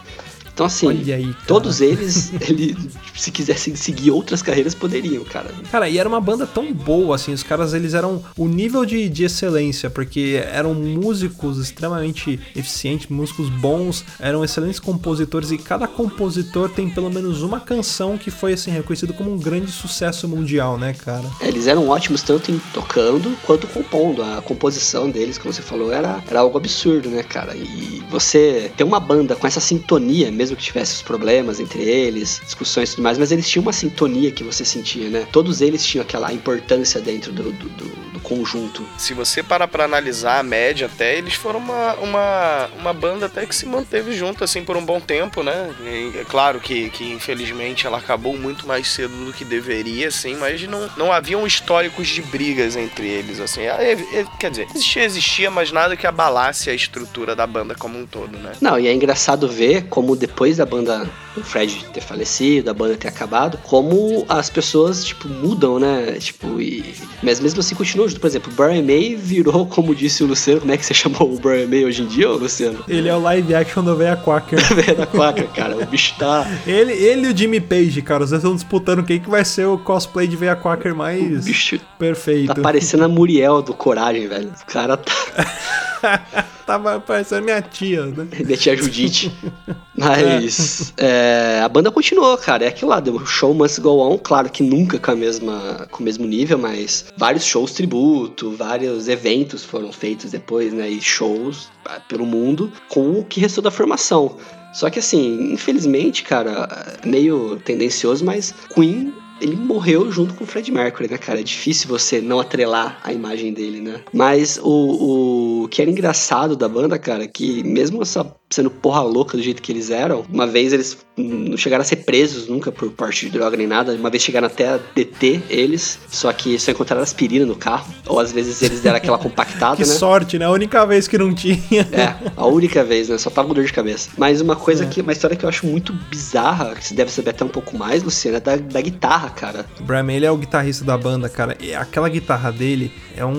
Então, assim, aí, todos eles, ele, se quisessem seguir outras carreiras, poderiam, cara. Cara, e era uma banda tão boa, assim, os caras, eles eram o nível de, de excelência, porque eram músicos extremamente eficientes, músicos bons, eram excelentes compositores, e cada compositor tem pelo menos uma canção que foi, assim, reconhecido como um grande sucesso mundial, né, cara? Eles eram ótimos tanto em tocando quanto compondo. A composição deles, como você falou, era, era algo absurdo, né, cara? E você ter uma banda com essa sintonia, mesmo que tivesse os problemas entre eles, discussões e tudo mais, mas eles tinham uma sintonia que você sentia, né? Todos eles tinham aquela importância dentro do, do, do- conjunto. Se você parar pra analisar a média até, eles foram uma, uma, uma banda até que se manteve junto, assim, por um bom tempo, né? E é claro que, que, infelizmente, ela acabou muito mais cedo do que deveria, assim, mas não, não haviam históricos de brigas entre eles, assim. É, quer dizer, existia, existia, mas nada que abalasse a estrutura da banda como um todo, né? Não, e é engraçado ver como depois da banda do Fred ter falecido, a banda ter acabado, como as pessoas, tipo, mudam, né? Tipo, e... mas mesmo assim continuam justo. Por exemplo, o Brian May virou, como disse o Luciano, como é que você chamou o Brian May hoje em dia, Luciano? Ele é o live action do Veia Quacker. Vera Quaca, cara. O bicho tá. ele, ele e o Jimmy Page, cara, vocês estão disputando quem que vai ser o cosplay de Veia Quacker O mais bicho perfeito. tá parecendo a Muriel do Coragem, velho. O cara tá. Tava parecendo minha tia, né? Minha tia Judite. Mas é, a banda continuou, cara. É aquilo lá, o show must go on. Claro que nunca com, a mesma, com o mesmo nível, mas vários shows tributo, vários eventos foram feitos depois, né? E shows ah, pelo mundo com o que restou da formação. Só que assim, infelizmente, cara, meio tendencioso, mas Queen ele morreu junto com o Fred Mercury, né, cara? É difícil você não atrelar a imagem dele, né? Mas o, o que era engraçado da banda, cara, que mesmo essa sendo porra louca do jeito que eles eram, uma vez eles não chegaram a ser presos nunca por porte de droga nem nada, uma vez chegaram até a deter eles, só que só encontraram aspirina no carro, ou às vezes eles deram aquela compactada, Que né? sorte, né? A única vez que não tinha. É, a única vez, né? Só tava com dor de cabeça. Mas uma coisa É. que, uma história que eu acho muito bizarra, que você deve saber até um pouco mais, Luciano, é da, da guitarra, cara. O Brian May, ele é o guitarrista da banda, cara. E aquela guitarra dele é um.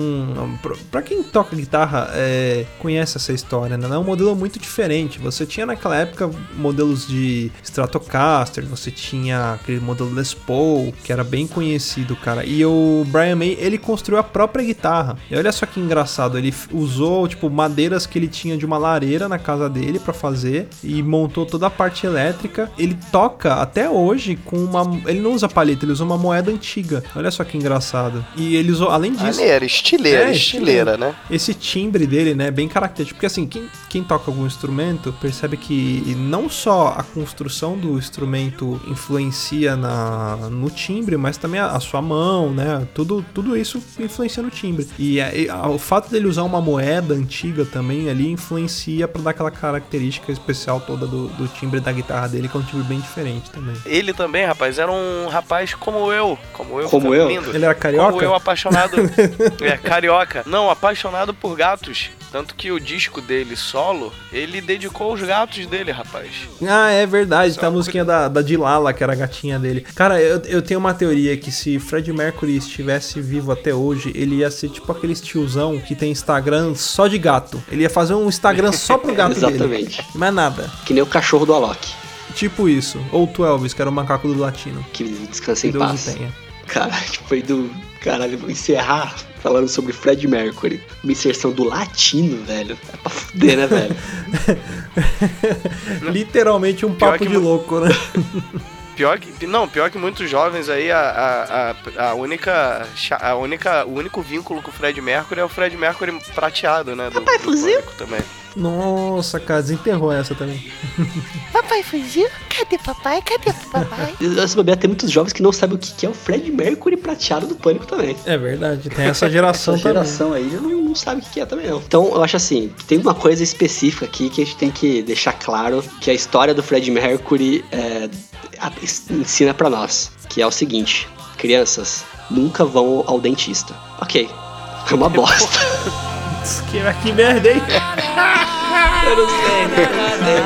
um- pra- Pra quem toca guitarra, é, conhece essa história, né? É um modelo muito diferente. Você tinha naquela época modelos de Stratocaster, você tinha aquele modelo Les Paul, que era bem conhecido, cara. E o Brian May, ele construiu a própria guitarra. E olha só que engraçado, ele usou, tipo, madeiras que ele tinha de uma lareira na casa dele pra fazer e montou toda a parte elétrica. Ele toca até hoje com uma. Ele não usa palheta, ele usa uma moeda antiga. Olha só que engraçado. E ele usou, além disso. Maneira, estileira, É, estileira, né? Esse timbre dele, né, é bem característico. Porque assim, quem, quem toca algum instrumento percebe que não só a construção do instrumento influencia na, no timbre, mas também a, a sua mão, né? Tudo, tudo isso influencia no timbre. E, é- e, a- o fato dele usar uma moeda antiga também ali influencia pra dar aquela característica especial toda do, do timbre da guitarra dele, que é um timbre bem diferente também. Ele também, rapaz, era um rapaz como eu. Como eu. Como eu? lindo. Ele era carioca? Como eu, apaixonado. é, carioca. Não, apaixonado por gatos. Tanto que o disco dele, solo, ele dedicou os gatos dele, rapaz. Ah, é verdade. Só Tem a musiquinha da, da Dilala, que era a gatinha dele. Cara, eu, eu tenho uma teoria que se Fred Mercury estivesse vivo até hoje, ele ia ser tipo aquele tiozão que tem Instagram só de gato. Ele ia fazer um Instagram só pro gato dele. Exatamente. Mais nada. Que nem o cachorro do Alok, Tipo isso. Ou o Elvis, que era o macaco do latino. que descansa em Deus paz. tenha. Cara, tipo, foi do. Caralho, vou encerrar falando sobre Fred Mercury. Uma inserção do latino, velho. É pra fuder, né, velho? Literalmente um papo que de louco, né? Pior que. Não, pior que muitos jovens aí, a, a, a, a única. A única. O único vínculo com o Fred Mercury é o Fred Mercury prateado, né? Do, Papai do também. Nossa, cara, desenterrou essa também. Papai fugiu? Cadê papai? Cadê papai? Se bobear, tem muitos jovens que não sabem o que é o Fred Mercury prateado do pânico também. É verdade, tem essa geração Essa também. geração aí já não, não sabe o que é também, não. Então, eu acho assim, tem uma coisa específica aqui que a gente tem que deixar claro, que a história do Fred Mercury é, a- ensina pra nós, que é o seguinte, crianças, nunca vão ao dentista. Ok, é uma bosta. Que, que merda, hein? eu não sei, né? eu não sei.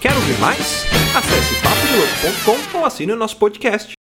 Quer ouvir mais? Acesse papodelouco.com ou assine o nosso podcast.